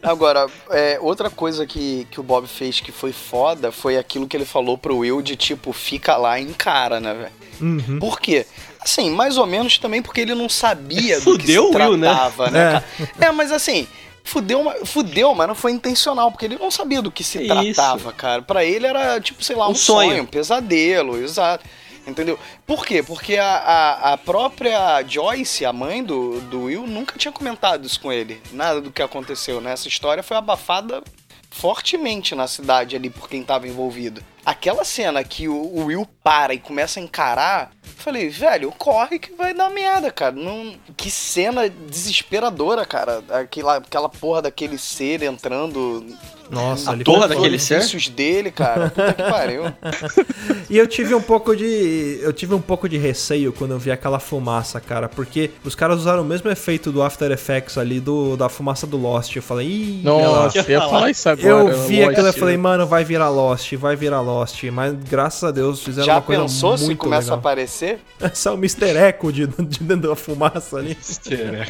Agora, é, outra coisa que, que o Bob fez que foi foda foi aquilo que ele falou pro Will de tipo, fica lá e encara, né, velho? Uhum. Por quê? Assim, mais ou menos também porque ele não sabia do que Fudeu se o Will, né? tratava, né? cara? É, mas assim, fudeu, fudeu, mas não foi intencional, porque ele não sabia do que se Isso. tratava, cara. Pra ele era, tipo, sei lá, um, Um sonho. sonho, um pesadelo, exato. Entendeu? Por quê? Porque a, a, a própria Joyce, a mãe do, do Will, nunca tinha comentado isso com ele. Nada do que aconteceu, né? Essa história foi abafada fortemente na cidade ali por quem tava envolvido. Aquela cena que o, Will para e começa a encarar, falei, velho, corre que vai dar merda, cara. Não, que cena desesperadora, cara. Aquela, aquela porra daquele ser entrando. Nossa, A ali torre daquele ser? dele, cara. Puta que pariu. E eu tive um pouco de. Eu tive um pouco de receio quando eu vi aquela fumaça, cara. Porque os caras usaram o mesmo efeito do After Effects ali do, da fumaça do Lost. Eu falei, ih, Nossa, eu ia falar isso agora. Eu vi Lost. aquilo e falei, mano, vai virar Lost, vai virar Lost. Mas graças a Deus fizeram Já uma coisa pensou muito se começa a legal. aparecer? Esse é o Mr. Echo de, de dentro da fumaça ali.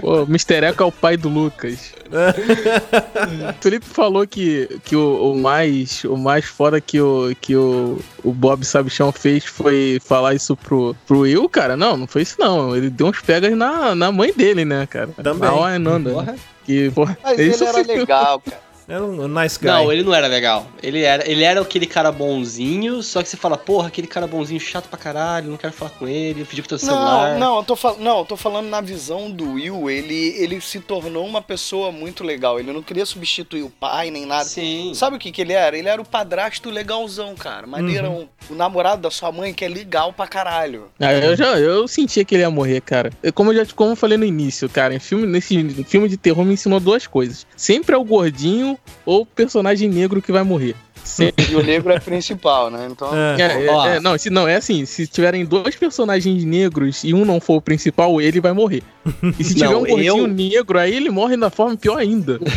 Pô, Mr. Echo é o pai do Lucas. o Felipe falou que, que o, o mais o mais foda que o, que o, o Bob Sabichão fez foi falar isso pro, pro Will, cara. Não, não foi isso não. Ele deu uns pegas na, na mãe dele, né, cara? Também. Na Oenanda. Porra. Que, porra, Mas isso ele era legal, cara. Era um nice guy. Não, ele não era legal. Ele era, ele era aquele cara bonzinho, só que você fala, porra, aquele cara bonzinho chato pra caralho, não quero falar com ele, pediu com teu celular. Não, não, eu tô, fal não, eu tô falando na visão do Will. Ele, ele se tornou uma pessoa muito legal. Ele não queria substituir o pai nem nada. Sim. Sabe o que, que ele era? Ele era o padrasto legalzão, cara. Maneirão. Uhum. O namorado da sua mãe que é legal pra caralho. Ah, eu já eu sentia que ele ia morrer, cara. Eu- Como eu já como eu falei no início, cara, em filme, nesse filme de terror me ensinou duas coisas. Sempre é o gordinho ou o personagem negro que vai morrer. Sempre. E o negro é principal, né? Então. É. É, é, é, não, se, não, é assim, se tiverem dois personagens negros e um não for o principal, ele vai morrer. E se tiver Não, um gordinho eu- negro, aí ele morre da forma pior ainda.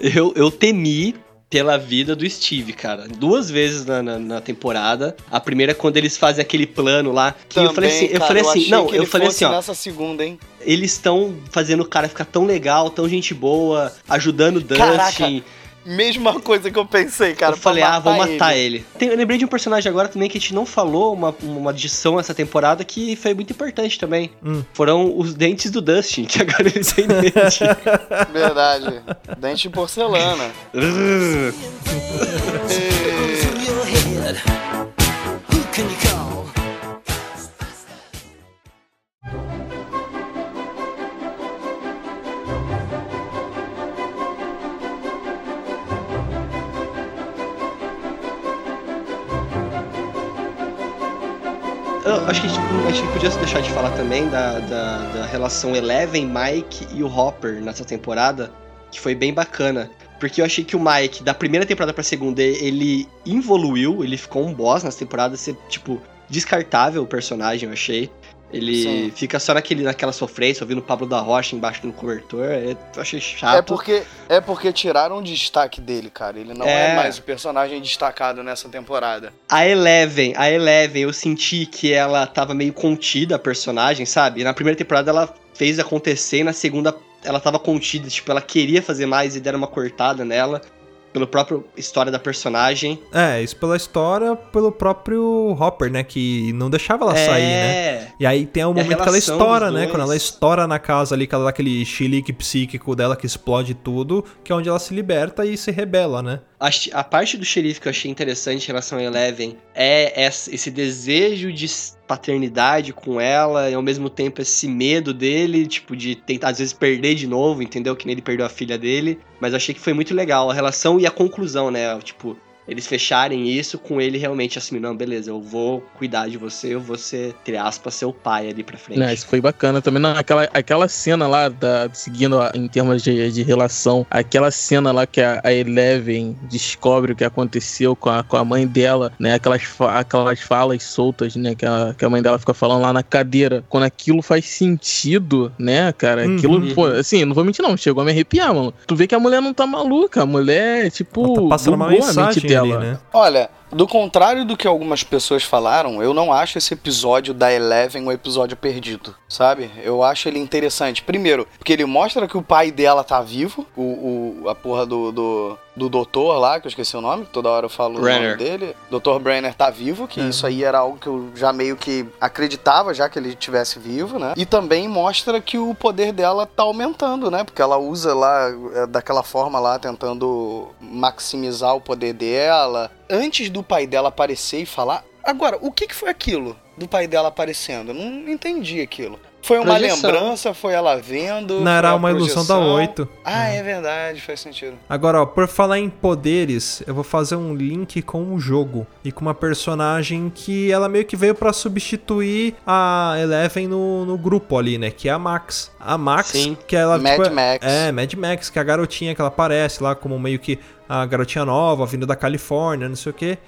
Eu, eu temi pela vida do Steve, cara. Duas vezes na, na, na temporada. A primeira é quando eles fazem aquele plano lá. Que eu falei assim, eu cara, falei assim, achei não, que eu falei assim, ó. nessa segunda, hein? Eles estão fazendo o cara ficar tão legal, tão gente boa, ajudando o Caraca, Dustin. Mesma coisa que eu pensei, cara. eu falei, ah, vou matar ele. Tem- eu lembrei de um personagem agora também que a gente não falou, uma, uma adição essa temporada que foi muito importante também. Hum. Foram os dentes do Dustin, que agora ele tem dente. Verdade. Dente de porcelana. Acho que a gente, a gente podia deixar de falar também da, da, da relação Eleven, Mike e o Hopper nessa temporada, que foi bem bacana. Porque eu achei que o Mike, da primeira temporada pra segunda, ele evoluiu, ele ficou um boss nessa temporada, ser, tipo, descartável o personagem, eu achei. Ele Sim. fica só naquele, naquela sofrência, ouvindo o Pablo da Rocha embaixo do cobertor. Eu achei chato. É porque, é porque tiraram o destaque dele, cara. Ele não é. É. mais o personagem destacado nessa temporada. A Eleven, a Eleven, eu senti que ela tava meio contida, a personagem, sabe? Na primeira temporada ela fez acontecer, e na segunda ela tava contida, tipo, ela queria fazer mais e deram uma cortada nela. Pela própria história da personagem. É, isso pela história, pelo próprio Hopper, né? Que não deixava ela sair, né? É. E aí tem o momento que ela estoura, né? dois. Quando ela estoura na casa ali, que ela dá aquele chilique psíquico dela que explode tudo, que é onde ela se liberta e se rebela, né? Acho- A parte do xerife que eu achei interessante em relação a Eleven é esse desejo de paternidade com ela e ao mesmo tempo esse medo dele, tipo, de tentar às vezes perder de novo, entendeu? Que nem ele perdeu a filha dele. Mas eu achei que foi muito legal a relação e a conclusão, né? Tipo, eles fecharem isso com ele realmente assim, não, beleza, eu vou cuidar de você, eu vou ser, entre aspas, seu pai ali pra frente. Né, isso foi bacana também. Não, aquela, aquela cena lá, da, seguindo a- em termos de, de relação, aquela cena lá que a, a Eleven descobre o que aconteceu com a, com a mãe dela, né? Aquelas, aquelas falas soltas, né? Que a, que a mãe dela fica falando lá na cadeira. Quando aquilo faz sentido, né, cara? Aquilo, Uhum. pô, assim, não vou mentir, não. Chegou a me arrepiar, mano. Tu vê que a mulher não tá maluca. A mulher, tipo, Ela tá passando uma bugou ali, né? Olha, do contrário do que algumas pessoas falaram, eu não acho esse episódio da Eleven um episódio perdido, sabe? Eu acho ele interessante. Primeiro, porque ele mostra que o pai dela tá vivo, o, o- a porra do, do, do doutor lá, que eu esqueci o nome, toda hora eu falo o Brenner. nome dele. Dr. Brenner tá vivo, que É. isso aí era algo que eu já meio que acreditava, já que ele estivesse vivo, né? E também mostra que o poder dela tá aumentando, né? Porque ela usa lá é, daquela forma lá, tentando maximizar o poder dela. Antes do pai dela aparecer e falar. Agora, o que, que foi aquilo do pai dela aparecendo? Eu não entendi aquilo. Foi uma Projeção. lembrança? Foi ela vendo? Não era uma ilusão da projeção? 8. Ah, é verdade, faz sentido. Agora, ó, por falar em poderes, eu vou fazer um link com um jogo e com uma personagem que ela meio que veio pra substituir a Eleven no, no grupo ali, né? Que é a Max. A Max, Sim. que ela Mad tipo, é- Max. É, Mad Max, que é a garotinha que ela aparece lá como meio que a garotinha nova, vindo da Califórnia, não sei o quê.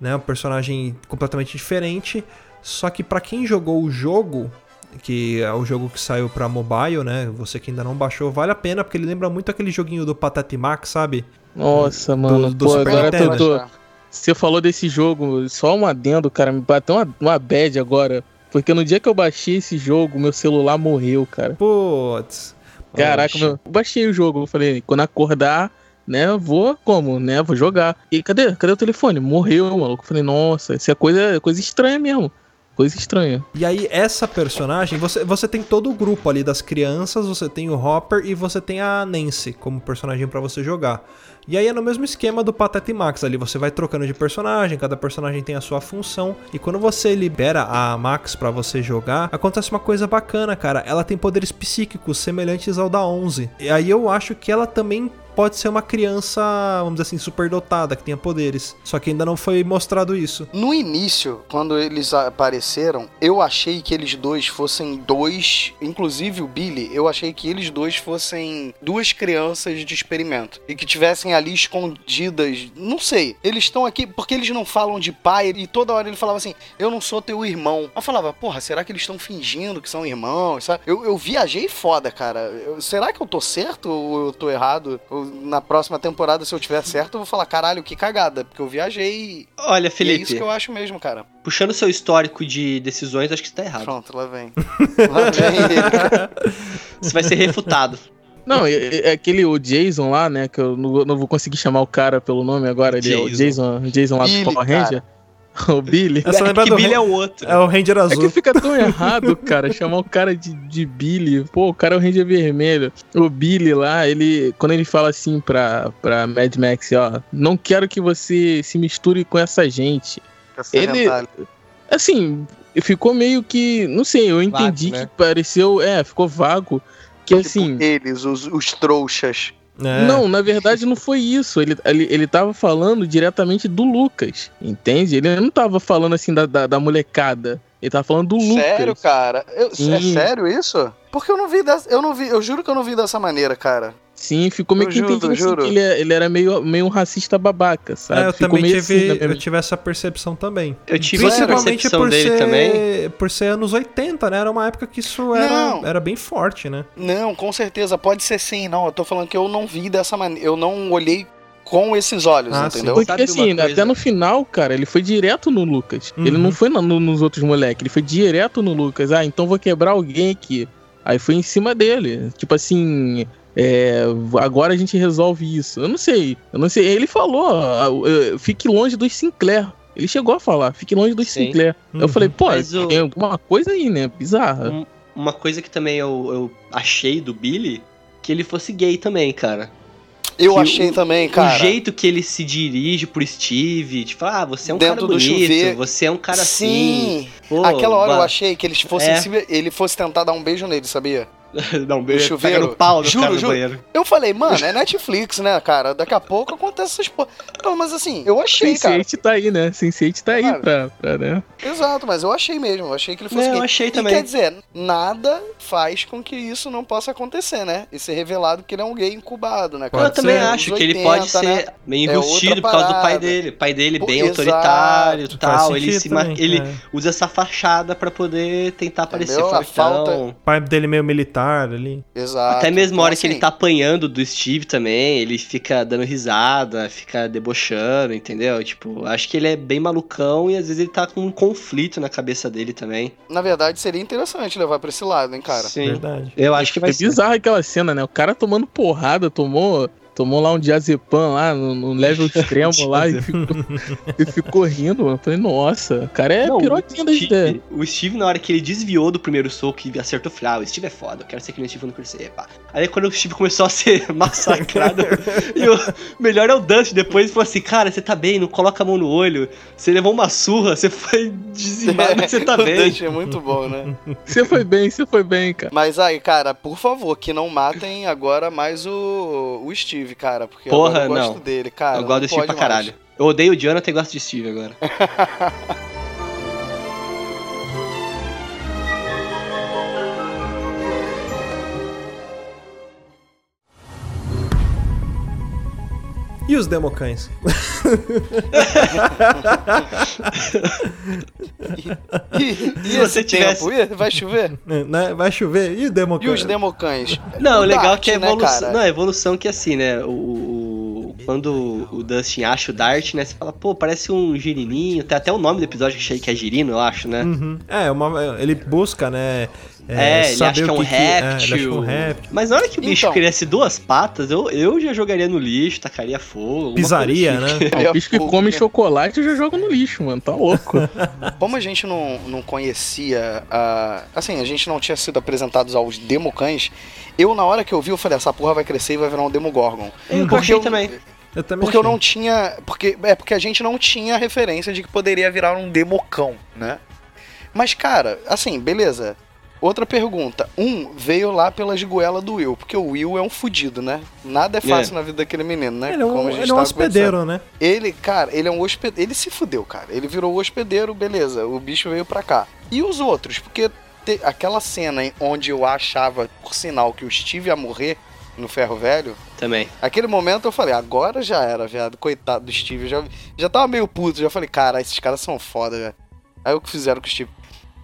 Né? Um personagem completamente diferente. Só que pra quem jogou o jogo, que é o jogo que saiu pra mobile, né? Você que ainda não baixou, vale a pena, porque ele lembra muito aquele joguinho do Patati Max, sabe? Nossa, mano. do pô, Super agora Nintendo. eu tô, Você falou desse jogo, só um adendo, cara, me bateu uma, uma bad agora. Porque no dia que eu baixei esse jogo, meu celular morreu, cara. Putz. Caraca, meu, eu baixei o jogo, eu falei, quando acordar, né, vou como, né, vou jogar. E cadê? Cadê o telefone? Morreu, maluco. Eu falei, nossa, isso é coisa, coisa estranha mesmo. Coisa estranha. E aí, essa personagem, você, você tem todo o grupo ali das crianças, você tem o Hopper e você tem a Nancy como personagem pra você jogar. E aí é no mesmo esquema do Pateta e Max ali, você vai trocando de personagem, cada personagem tem a sua função, e quando você libera a Max pra você jogar, acontece uma coisa bacana, cara, ela tem poderes psíquicos semelhantes ao da 11. E aí eu acho que ela também pode ser uma criança, vamos dizer assim, superdotada, que tenha poderes. Só que ainda não foi mostrado isso. No início, quando eles apareceram, eu achei que eles dois fossem dois, inclusive o Billy, eu achei que eles dois fossem duas crianças de experimento e que tivessem ali escondidas, não sei. Eles estão aqui porque eles não falam de pai e toda hora ele falava assim: "Eu não sou teu irmão". Eu falava: "Porra, será que eles estão fingindo que são irmãos?", sabe? Eu, eu viajei foda, cara. Eu- será que eu tô certo ou eu tô errado? Ou na próxima temporada se eu tiver certo, eu vou falar: "Caralho, que cagada", porque eu viajei Olha, e é Felipe, isso que eu acho mesmo, cara. puxando seu histórico de decisões, acho que você tá errado. Pronto, lá vem. Lá vem ele. Você vai ser refutado. Não, é, é aquele o Jason lá, né? Que eu não, não vou conseguir chamar o cara pelo nome agora. Ele é o Jason. Jason, Jason lá do Power Ranger. O Billy. Essa lembra que do Billy é o outro. É o Ranger É Azul. que fica tão errado, cara, chamar o cara de, de Billy. Pô, o cara é o Ranger Vermelho. O Billy lá, ele. Quando ele fala assim pra, pra Mad Max, ó, não quero que você se misture com essa gente. Ele- Assim, ficou meio que. Não sei, eu entendi né? que pareceu. É, ficou vago. Que Tipo, assim. eles, os, os trouxas. É. Não, na verdade não foi isso. Ele, ele, ele tava falando diretamente do Lucas, entende? Ele não tava falando assim da, da, da molecada. Ele tava falando do Sério, Lucas. cara? Eu- é sério isso? Porque eu não vi dessa, eu não vi, eu juro que eu não vi dessa maneira, cara. Sim, ficou meio Eu que juro, entendido assim, que ele, é- ele era meio, meio um racista babaca, sabe? É, eu ficou também meio tive, assim, eu tive essa percepção também. Eu tive essa Principalmente percepção por dele ser, também. por ser anos 80, né? Era uma época que isso era, Não. era bem forte, né? Não, com certeza, pode ser sim, não. Eu tô falando que eu não vi dessa maneira, eu não olhei com esses olhos, Ah, sim. entendeu? Porque Sabe assim, coisa? até no final, cara, ele foi direto no Lucas. Uhum. Ele não foi na- no- nos outros moleques, ele foi direto no Lucas. Ah, então vou quebrar alguém aqui. Aí foi em cima dele. Tipo assim, é, agora a gente resolve isso. Eu não sei, eu não sei. Ele falou, fique longe dos Sinclair. Ele chegou a falar, fique longe dos Sim. Sinclair. Uhum. Eu falei, pô, Mas o- tem alguma coisa aí, né? Bizarra. Um- uma coisa que também eu, eu achei do Billy, que ele fosse gay também, cara. Eu que achei o- também, cara. O jeito que ele se dirige pro Steve, tipo, ah, você é um Dentro cara bonito, chuveiro. você é um cara assim. Sim. Aquela hora eu ba- achei que eles fossem É. ele fosse tentar dar um beijo nele, sabia? Não, um beijo, chuveiro. pega no pau do Juro, cara no juro. banheiro. Eu falei, mano, é Netflix, né, cara? Daqui a pouco acontece essas porra. Não, mas assim, eu achei, cara. Sense8 tá aí, né? Sense8 tá aí pra, pra, né? Exato, mas eu achei mesmo. Eu achei que ele fosse É, eu achei E também. quer dizer, nada faz com que isso não possa acontecer, né? E ser revelado que ele é um gay incubado, né? Pode eu também ser. acho Anos que ele 80, pode ser né? meio É enrustido outra por causa do pai dele. O pai dele Pô, bem exato. autoritário e tal. Ele, se também, ele é. usa essa fachada pra poder tentar aparecer Entendeu? A fortão. falta- O pai dele meio militar ali. Exato. Até mesmo a Então, hora que ele assim, tá apanhando do Steve também, ele fica dando risada, fica debochando, entendeu? Tipo, acho que ele é bem malucão e às vezes ele tá com um conflito na cabeça dele também. Na verdade, seria interessante levar pra esse lado, hein, cara? Sim. Verdade. Eu acho que vai É ser. bizarro aquela cena, né? O cara tomando porrada, tomou. Tomou lá um diazepam lá no, no level extremo lá e ficou, e ficou rindo, mano. Eu Falei, nossa, o cara é Não, piroquinho o das ideias. Steve, o Steve, na hora que ele desviou do primeiro soco e acertou, eu falei, ah, o Steve é foda, eu quero ser que nem o Steve quando crescer, pá. Aí quando o Steve começou a ser massacrado, e o melhor é o Dust, depois ele falou assim, cara, você tá bem, não coloca a mão no olho, você levou uma surra, você foi dizimado, mas você tá o bem. Dante é muito bom, né? Você foi bem, você foi bem, cara. Mas aí, cara, por favor, que não matem agora mais o, o Steve, cara. Porque Porra, eu gosto não. dele, cara. eu gosto do Steve pra mais. caralho. Eu odeio o Jonathan e gosto de Steve agora. E os democães? E, e Se esse você tivesse- tempo? Vai chover? né? Vai chover. E o E os democães? Não, o legal é Dart, que a né, evolução. cara? não, a evolução que é assim, né? O, o- quando o Dustin acha o Dart, né? Você fala, pô, parece um girininho. Tem até o nome do episódio que achei que é girino, eu acho, né? Uhum. É, uma, ele busca, né? É, ele saber acha que é um que é, ele réptil. acha que é um réptil. Mas na hora que o bicho Então. cresce duas patas, eu, eu já jogaria no lixo, tacaria fogo. Pisaria, coisa assim. né? Aí O é bicho que come chocolate eu já jogo no lixo, mano. Tá louco. Como a gente não, não conhecia, a, assim, a gente não tinha sido apresentados aos democães, eu na hora que eu vi, eu falei, essa porra vai crescer e vai virar um demogorgon. Eu Porque achei eu- também. Eu também Porque eu achei. não tinha. Porque, é porque a gente não tinha referência de que poderia virar um democão, né? Mas, cara, assim, beleza. Outra pergunta. Um veio lá pelas goelas do Will, porque o Will é um fudido, né? Nada é fácil na vida daquele menino, né? Ele é um, Como a gente ele é um hospedeiro, né? Ele, cara, ele é um hospedeiro. Ele se fudeu, cara. Ele virou hospedeiro, beleza. O bicho veio pra cá. E os outros? Porque te- aquela cena em onde eu achava, por sinal, que o Steve ia morrer no ferro velho. Também. Aquele momento eu falei, agora já era, viado. Coitado do Steve. Já, já tava meio puto. Já falei, cara, esses caras são foda, velho. Aí o que fizeram com o Steve?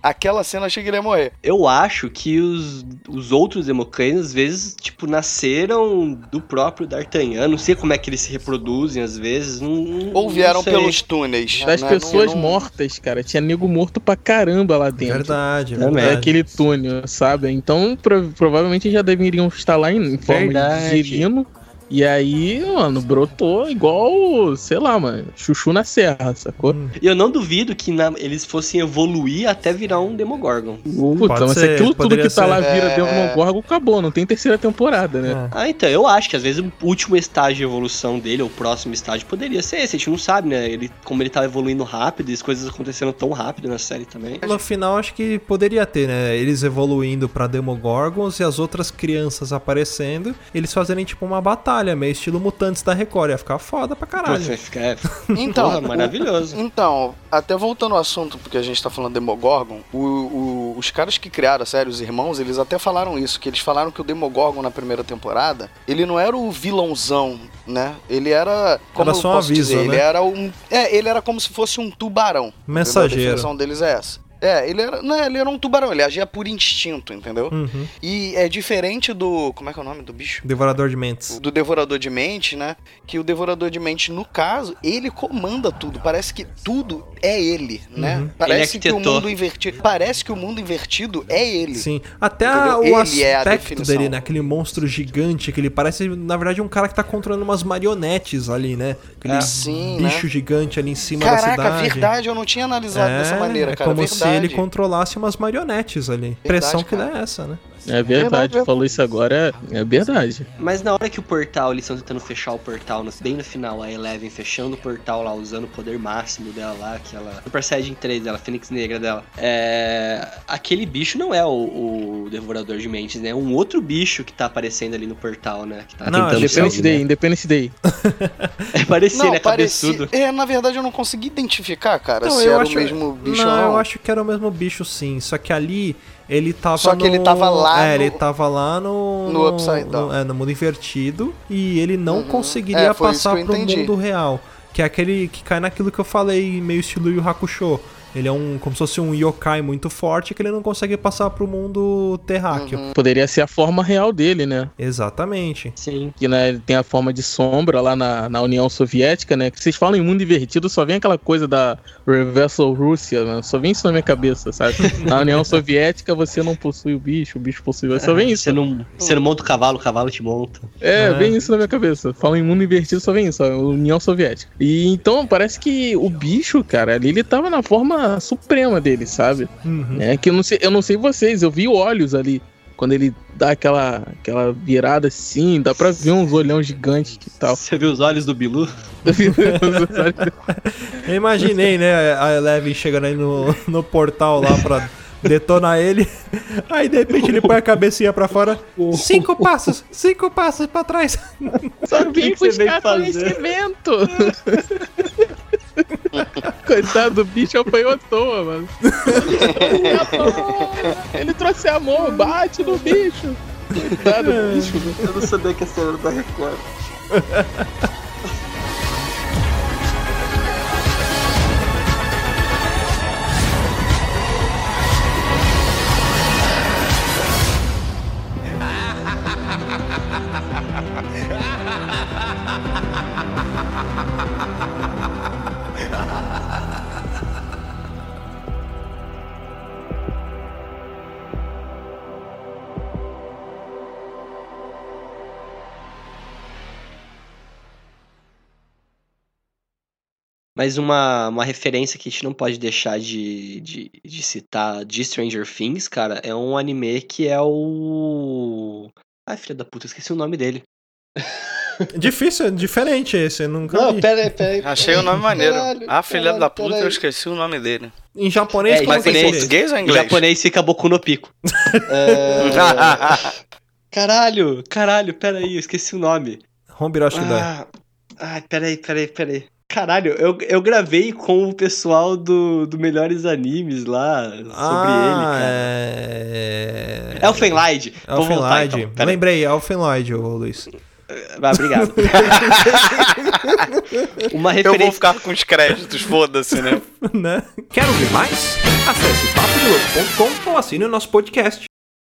Aquela cena eu achei que ele ia morrer. Eu acho que os, os outros Democranes, às vezes, tipo, nasceram do próprio D'Artagnan. Não sei como é que eles se reproduzem, às vezes. Não, Ou vieram pelos túneis. Das né? pessoas Não- não- mortas, cara. Tinha nego morto pra caramba lá dentro. Verdade, Também. verdade. É aquele túnel, sabe? Então, pro- provavelmente já deveriam estar lá em, em forma Verdade. de girino. E aí, mano, brotou igual, sei lá, mano, chuchu na serra, sacou? E eu não duvido que na- eles fossem evoluir até virar um Demogorgon. Puta, Pode mas se ser, aquilo tudo que tá ser. lá vira É. Demogorgon, acabou, não tem terceira temporada, né? É. Ah, então, eu acho que às vezes o último estágio de evolução dele, ou o próximo estágio, poderia ser esse. A gente não sabe, né? Ele, como ele tá evoluindo rápido e as coisas acontecendo tão rápido na série também. No final, acho que poderia ter, né? Eles evoluindo pra Demogorgons e as outras crianças aparecendo, eles fazerem tipo uma batalha, meio estilo Mutantes da Record. Ia ficar foda pra caralho. vai ficar- é, Então, porra, maravilhoso. Então, até voltando ao assunto, porque a gente tá falando Demogorgon, o- o- os caras que criaram a série, os irmãos, eles até falaram isso, que eles falaram que o Demogorgon na primeira temporada, ele não era o vilãozão, né? Ele era, como Era só eu um posso aviso, dizer, né? ele era um, é, ele era como se fosse um tubarão. entendeu? A Mensageiro. definição deles é essa. É, ele era, não, ele era um tubarão, ele agia por instinto, entendeu? Uhum. E é diferente do, como é que é o nome do bicho? Devorador de mentes. do Devorador de Mente, né? Que o Devorador de Mente, no caso, ele comanda tudo. Parece que tudo é ele, né? Uhum. Parece Ele que o mundo invertido. Parece que o mundo invertido é ele. Sim, até Entendeu? o Ele é a aspecto definição. dele, né? Aquele monstro gigante, que ele parece, na verdade, um cara que tá controlando umas marionetes ali, né? Aquele É. Sim, bicho né? gigante ali em cima da Caraca, cidade. verdade, eu não tinha analisado dessa maneira, é cara. como verdade. se ele controlasse umas marionetes ali. A Impressão que dá é essa, né? É verdade, falou isso agora, é verdade. Mas na hora que o portal, eles estão tentando fechar o portal, bem no final, a Eleven fechando o portal lá, usando o poder máximo dela lá, aquela Super Saiyajin 3 dela, Fênix Negra dela. É... Aquele bicho não é o, o Devorador de Mentes, né? É um outro bicho que tá aparecendo ali no portal, né? Que tá Não, tentando Independence Day, né? Independence Day. É parecer, Não, né? parecia. Cabeçudo. É, na verdade eu não consegui identificar, cara, Não, se eu era acho- o mesmo bicho não, ou não. eu acho que era o mesmo bicho sim, só que ali ele tava Só que no... ele tava lá É, no- ele tava lá no... no Upside Down. no- é, no mundo invertido e ele não Uhum. conseguiria É, passar pro entendi. mundo real. Que é aquele que cai naquilo que eu falei, meio estilo Yu Hakusho. Ele é um, como se fosse um yokai muito forte que ele não consegue passar pro mundo terráqueo. Uhum. Poderia ser a forma real dele, né? Exatamente. Sim. Que né, ele tem a forma de sombra lá na, na União Soviética, né? Que vocês falam em mundo invertido, só vem aquela coisa da Reversal Rússia, né? Só vem isso na minha cabeça, sabe? Na União Soviética você não possui o bicho, o bicho possui você. Só vem isso. Você não, você não monta o cavalo, o cavalo te monta. É, É. vem isso na minha cabeça. Fala em mundo invertido, só vem isso, União Soviética. E então parece que o bicho, cara, ali ele tava na forma suprema dele, sabe? Uhum. É que eu não sei, eu não sei vocês, eu vi olhos ali. Quando ele dá aquela, aquela virada assim, dá pra ver uns olhão gigantes e tal. Você viu os olhos do Bilu? Eu imaginei, né, a Eleven chegando aí no, no portal lá pra detonar ele. Aí de repente ele põe a cabecinha pra fora. Cinco passos, cinco passos pra trás. Só que vim buscar conhecimento. Coitado do bicho, apanhou à toa, mano. Ele trouxe amor, bate no bicho. Coitado do bicho. Eu não sabia que essa era da Record. Mas uma, uma referência que a gente não pode deixar de, de, de citar de Stranger Things, cara, é um anime que é o. Ai, filha da puta, esqueci o nome dele. Difícil, diferente esse, eu nunca Não, vi. pera aí, pera aí. Achei o nome maneiro. Caralho, ah, filha caralho, da puta, peraí. eu esqueci o nome dele. Em japonês, É, como Mas em é japonês- português ou em Em inglês? japonês fica Boku no Pico. É... Caralho, caralho, peraí, eu esqueci o nome. Hombiroshi Dai. Ah, ai, peraí, peraí, peraí. Caralho, eu, eu gravei com o pessoal do, do Melhores Animes lá sobre ele, Ah, cara. é... Elfenlight. Elfenlight. então. Lembrei, Elfenlight, ô Luiz. Ah, obrigado. Uma Eu vou referência. ficar com os créditos, foda-se, né? né? Quer ouvir mais? Acesse papodelouco.com ou assine o nosso podcast.